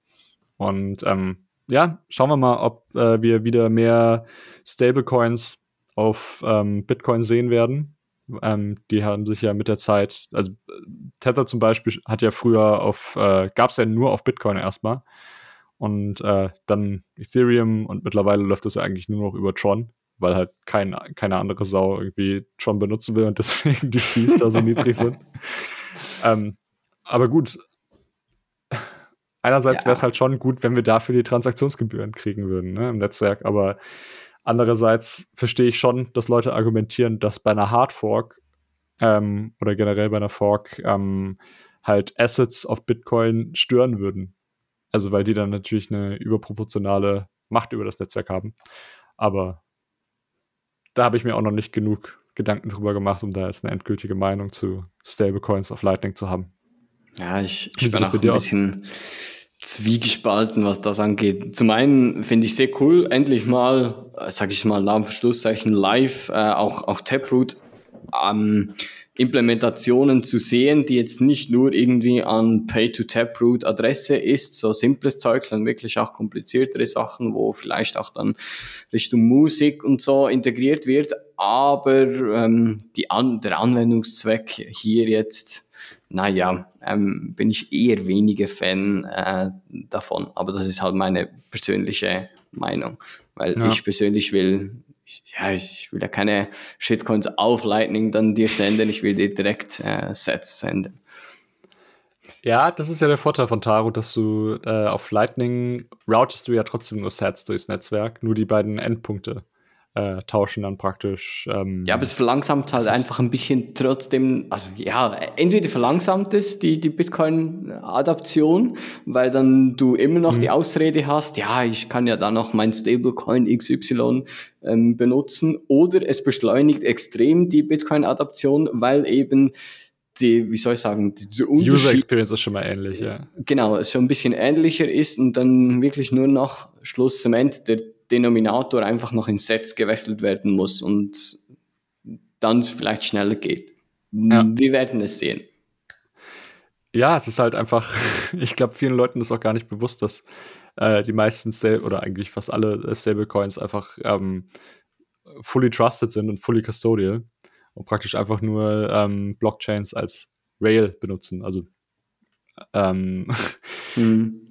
Und ähm, ja, schauen wir mal, ob äh, wir wieder mehr Stablecoins auf ähm, Bitcoin sehen werden. Ähm, die haben sich ja mit der Zeit, also Tether zum Beispiel hat ja früher auf, äh, gab es ja nur auf Bitcoin erstmal. Und äh, dann Ethereum und mittlerweile läuft das ja eigentlich nur noch über Tron weil halt kein, keine andere Sau irgendwie schon benutzen will und [LAUGHS] deswegen die Fees da so niedrig sind. [LAUGHS] Ähm, aber gut, einerseits ja. wäre es halt schon gut, wenn wir dafür die Transaktionsgebühren kriegen würden ne, im Netzwerk, aber andererseits verstehe ich schon, dass Leute argumentieren, dass bei einer Hardfork ähm, oder generell bei einer Fork ähm, halt Assets auf Bitcoin stören würden. Also weil die dann natürlich eine überproportionale Macht über das Netzwerk haben. Aber da habe ich mir auch noch nicht genug Gedanken drüber gemacht, um da jetzt eine endgültige Meinung zu Stablecoins auf Lightning zu haben. Ja, ich, ich bin auch ein bisschen zwiegespalten, was das angeht. Zum einen finde ich sehr cool, endlich mal, sag ich mal, Namen Schlusszeichen live, äh, auch, auch Taproot ähm, Implementationen zu sehen, die jetzt nicht nur irgendwie an Pay-to-Taproot-Adresse ist, so simples Zeug, sondern wirklich auch kompliziertere Sachen, wo vielleicht auch dann Richtung Musik und so integriert wird. Aber ähm, die an der Anwendungszweck hier jetzt, naja, ähm, bin ich eher weniger Fan äh, davon. Aber das ist halt meine persönliche Meinung, weil ja. ich persönlich will ja, ich will ja keine Shitcoins auf Lightning dann dir senden, ich will dir direkt äh, Sets senden. Ja, das ist ja der Vorteil von Taro, dass du äh, auf Lightning routest du ja trotzdem nur Sets durchs Netzwerk, nur die beiden Endpunkte äh, tauschen dann praktisch. Ähm, ja, aber es verlangsamt halt einfach ein bisschen trotzdem, also ja, entweder verlangsamt es die, die Bitcoin-Adaption, weil dann du immer noch mhm. die Ausrede hast, ja, ich kann ja dann noch mein Stablecoin XY ähm, benutzen, oder es beschleunigt extrem die Bitcoin-Adaption, weil eben die, wie soll ich sagen, die User Experience ist schon mal ähnlich, ja. Genau, so ein bisschen ähnlicher ist und dann wirklich nur noch Schlussement der Denominator einfach noch in Sets gewechselt werden muss und dann vielleicht schneller geht. Ja. Wir werden es sehen. Ja, es ist halt einfach, [LAUGHS] ich glaube, vielen Leuten ist auch gar nicht bewusst, dass äh, die meisten Stable oder eigentlich fast alle Stablecoins einfach ähm, fully trusted sind und fully custodial und praktisch einfach nur ähm, Blockchains als Rail benutzen. Also ähm, [LAUGHS] hm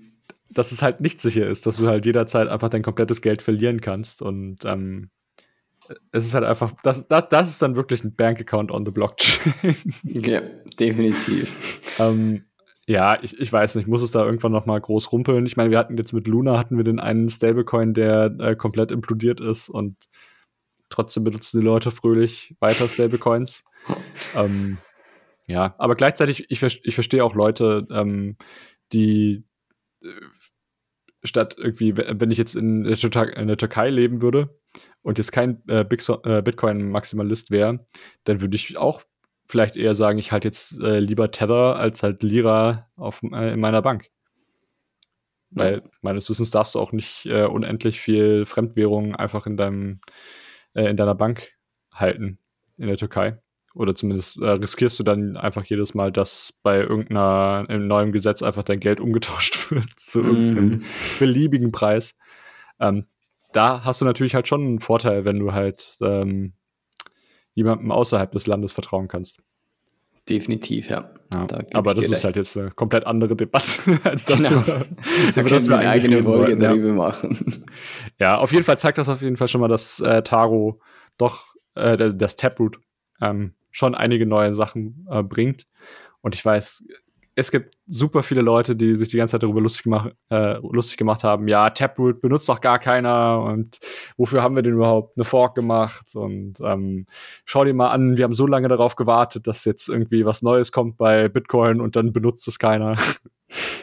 dass es halt nicht sicher ist, dass du halt jederzeit einfach dein komplettes Geld verlieren kannst. Und ähm, es ist halt einfach, das, das, das ist dann wirklich ein Bankaccount on the Blockchain. [LAUGHS] Ja, definitiv. ähm, ja, ich, ich weiß nicht, muss es da irgendwann noch mal groß rumpeln? Ich meine, wir hatten jetzt mit Luna hatten wir den einen Stablecoin, der äh, komplett implodiert ist und trotzdem benutzen die Leute fröhlich weiter Stablecoins. [LAUGHS] ähm, ja, aber gleichzeitig, ich, ich verstehe auch Leute, ähm, die äh, statt irgendwie, wenn ich jetzt in der, Türkei, in der Türkei leben würde und jetzt kein äh, äh, Bitcoin-Maximalist wäre, dann würde ich auch vielleicht eher sagen, ich halte jetzt äh, lieber Tether als halt Lira auf, äh, in meiner Bank. Weil meines Wissens darfst du auch nicht äh, unendlich viel Fremdwährung einfach in deinem äh, in deiner Bank halten in der Türkei. Oder zumindest äh, riskierst du dann einfach jedes Mal, dass bei irgendeinem neuen Gesetz einfach dein Geld umgetauscht [LAUGHS] wird zu mm. irgendeinem beliebigen Preis. Ähm, da hast du natürlich halt schon einen Vorteil, wenn du halt ähm, jemandem außerhalb des Landes vertrauen kannst. Definitiv, ja. ja. Da aber das ist recht. halt jetzt eine komplett andere Debatte [LAUGHS] als das, genau. über, da über das wir eine eigene Folge darüber ja. machen. [LAUGHS] Ja, auf jeden Fall zeigt das auf jeden Fall schon mal, dass äh, Taro doch äh, das Taproot ähm, schon einige neue Sachen äh, bringt. Und ich weiß, es gibt super viele Leute, die sich die ganze Zeit darüber lustig, gemacht, äh, lustig gemacht haben, ja, Taproot benutzt doch gar keiner und wofür haben wir denn überhaupt eine Fork gemacht? Und ähm, schau dir mal an, wir haben so lange darauf gewartet, dass jetzt irgendwie was Neues kommt bei Bitcoin und dann benutzt es keiner.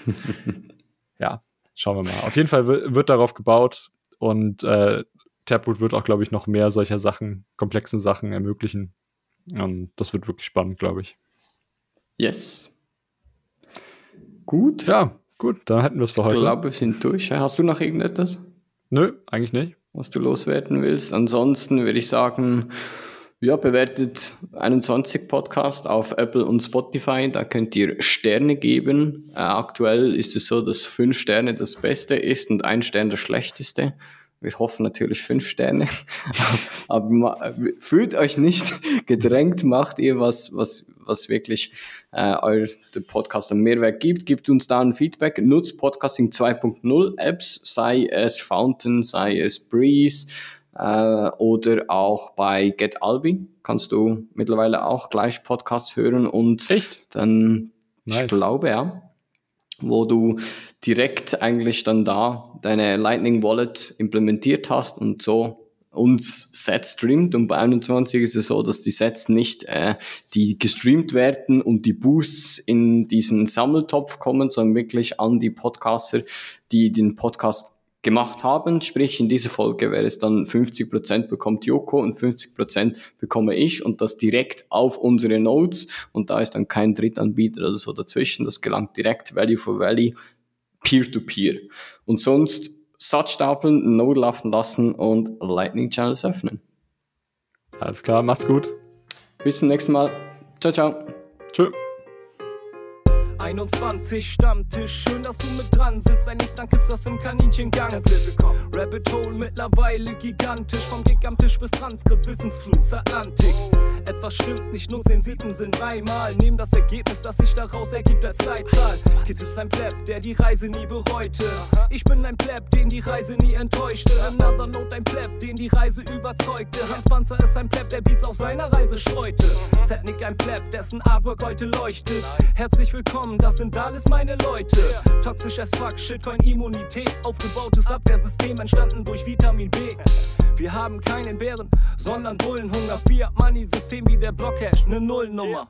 [LAUGHS] ja, schauen wir mal. Auf jeden Fall wird darauf gebaut und äh, Taproot wird auch, glaube ich, noch mehr solcher Sachen, komplexen Sachen ermöglichen. Und das wird wirklich spannend, glaube ich. Yes. Gut. Ja, gut, dann hätten wir es für heute. Ich glaube, wir sind durch. Hast du noch irgendetwas? Nö, eigentlich nicht. Was du loswerden willst. Ansonsten würde ich sagen, ja, bewertet 21 Podcast auf Apple und Spotify. Da könnt ihr Sterne geben. Äh, aktuell ist es so, dass fünf Sterne das Beste ist und ein Stern das Schlechteste. Wir hoffen natürlich fünf Sterne. [LAUGHS] Aber fühlt euch nicht [LAUGHS] gedrängt, macht ihr was, was, was wirklich äh, euer Podcast einen Mehrwert gibt. Gebt uns da ein Feedback. Nutzt Podcasting 2.0 Apps, sei es Fountain, sei es Breeze äh, oder auch bei GetAlbi kannst du mittlerweile auch gleich Podcasts hören und Echt? dann, nice. ich glaube ja wo du direkt eigentlich dann da deine Lightning Wallet implementiert hast und so uns Sets streamt. Und bei 21 ist es so, dass die Sets nicht äh, die gestreamt werden und die Boosts in diesen Sammeltopf kommen, sondern wirklich an die Podcaster, die den Podcast gemacht haben. Sprich, in dieser Folge wäre es dann 50% bekommt Joko und 50% bekomme ich und das direkt auf unsere Nodes und da ist dann kein Drittanbieter oder so dazwischen. Das gelangt direkt Value for Value, Peer-to-Peer. -peer. Und sonst Satz stapeln, Node laufen lassen und Lightning Channels öffnen. Alles klar, macht's gut. Bis zum nächsten Mal. Ciao, ciao. Tschüss. 21 Stammtisch, schön, dass du mit dran sitzt. Ein Licht, dann kippst das im Kaninchengang. Rabbit Hole mittlerweile gigantisch. Vom Gig am Tisch bis Transkript, Wissensflut, Atlantik. Etwas stimmt nicht, nutz den siebten Sinn dreimal. Nehm das Ergebnis, das sich daraus ergibt als Leitzahl. Kid ist ein Pleb, der die Reise nie bereute. Ich bin ein Pleb, den die Reise nie enttäuschte. Another Note, ein Pleb, den die Reise überzeugte. Hans Panzer ist ein Pleb, der Beats auf seiner Reise streute. Setnik ein Pleb, dessen Artwork heute leuchtet. Herzlich willkommen, das sind alles meine Leute. Toxisch as fuck, Shitcoin-Immunität. Aufgebautes Abwehrsystem entstanden durch Vitamin B. Wir haben keinen Bären, sondern Bullenhunger. Fiat Money System wie der Blockhash, ne Nullnummer.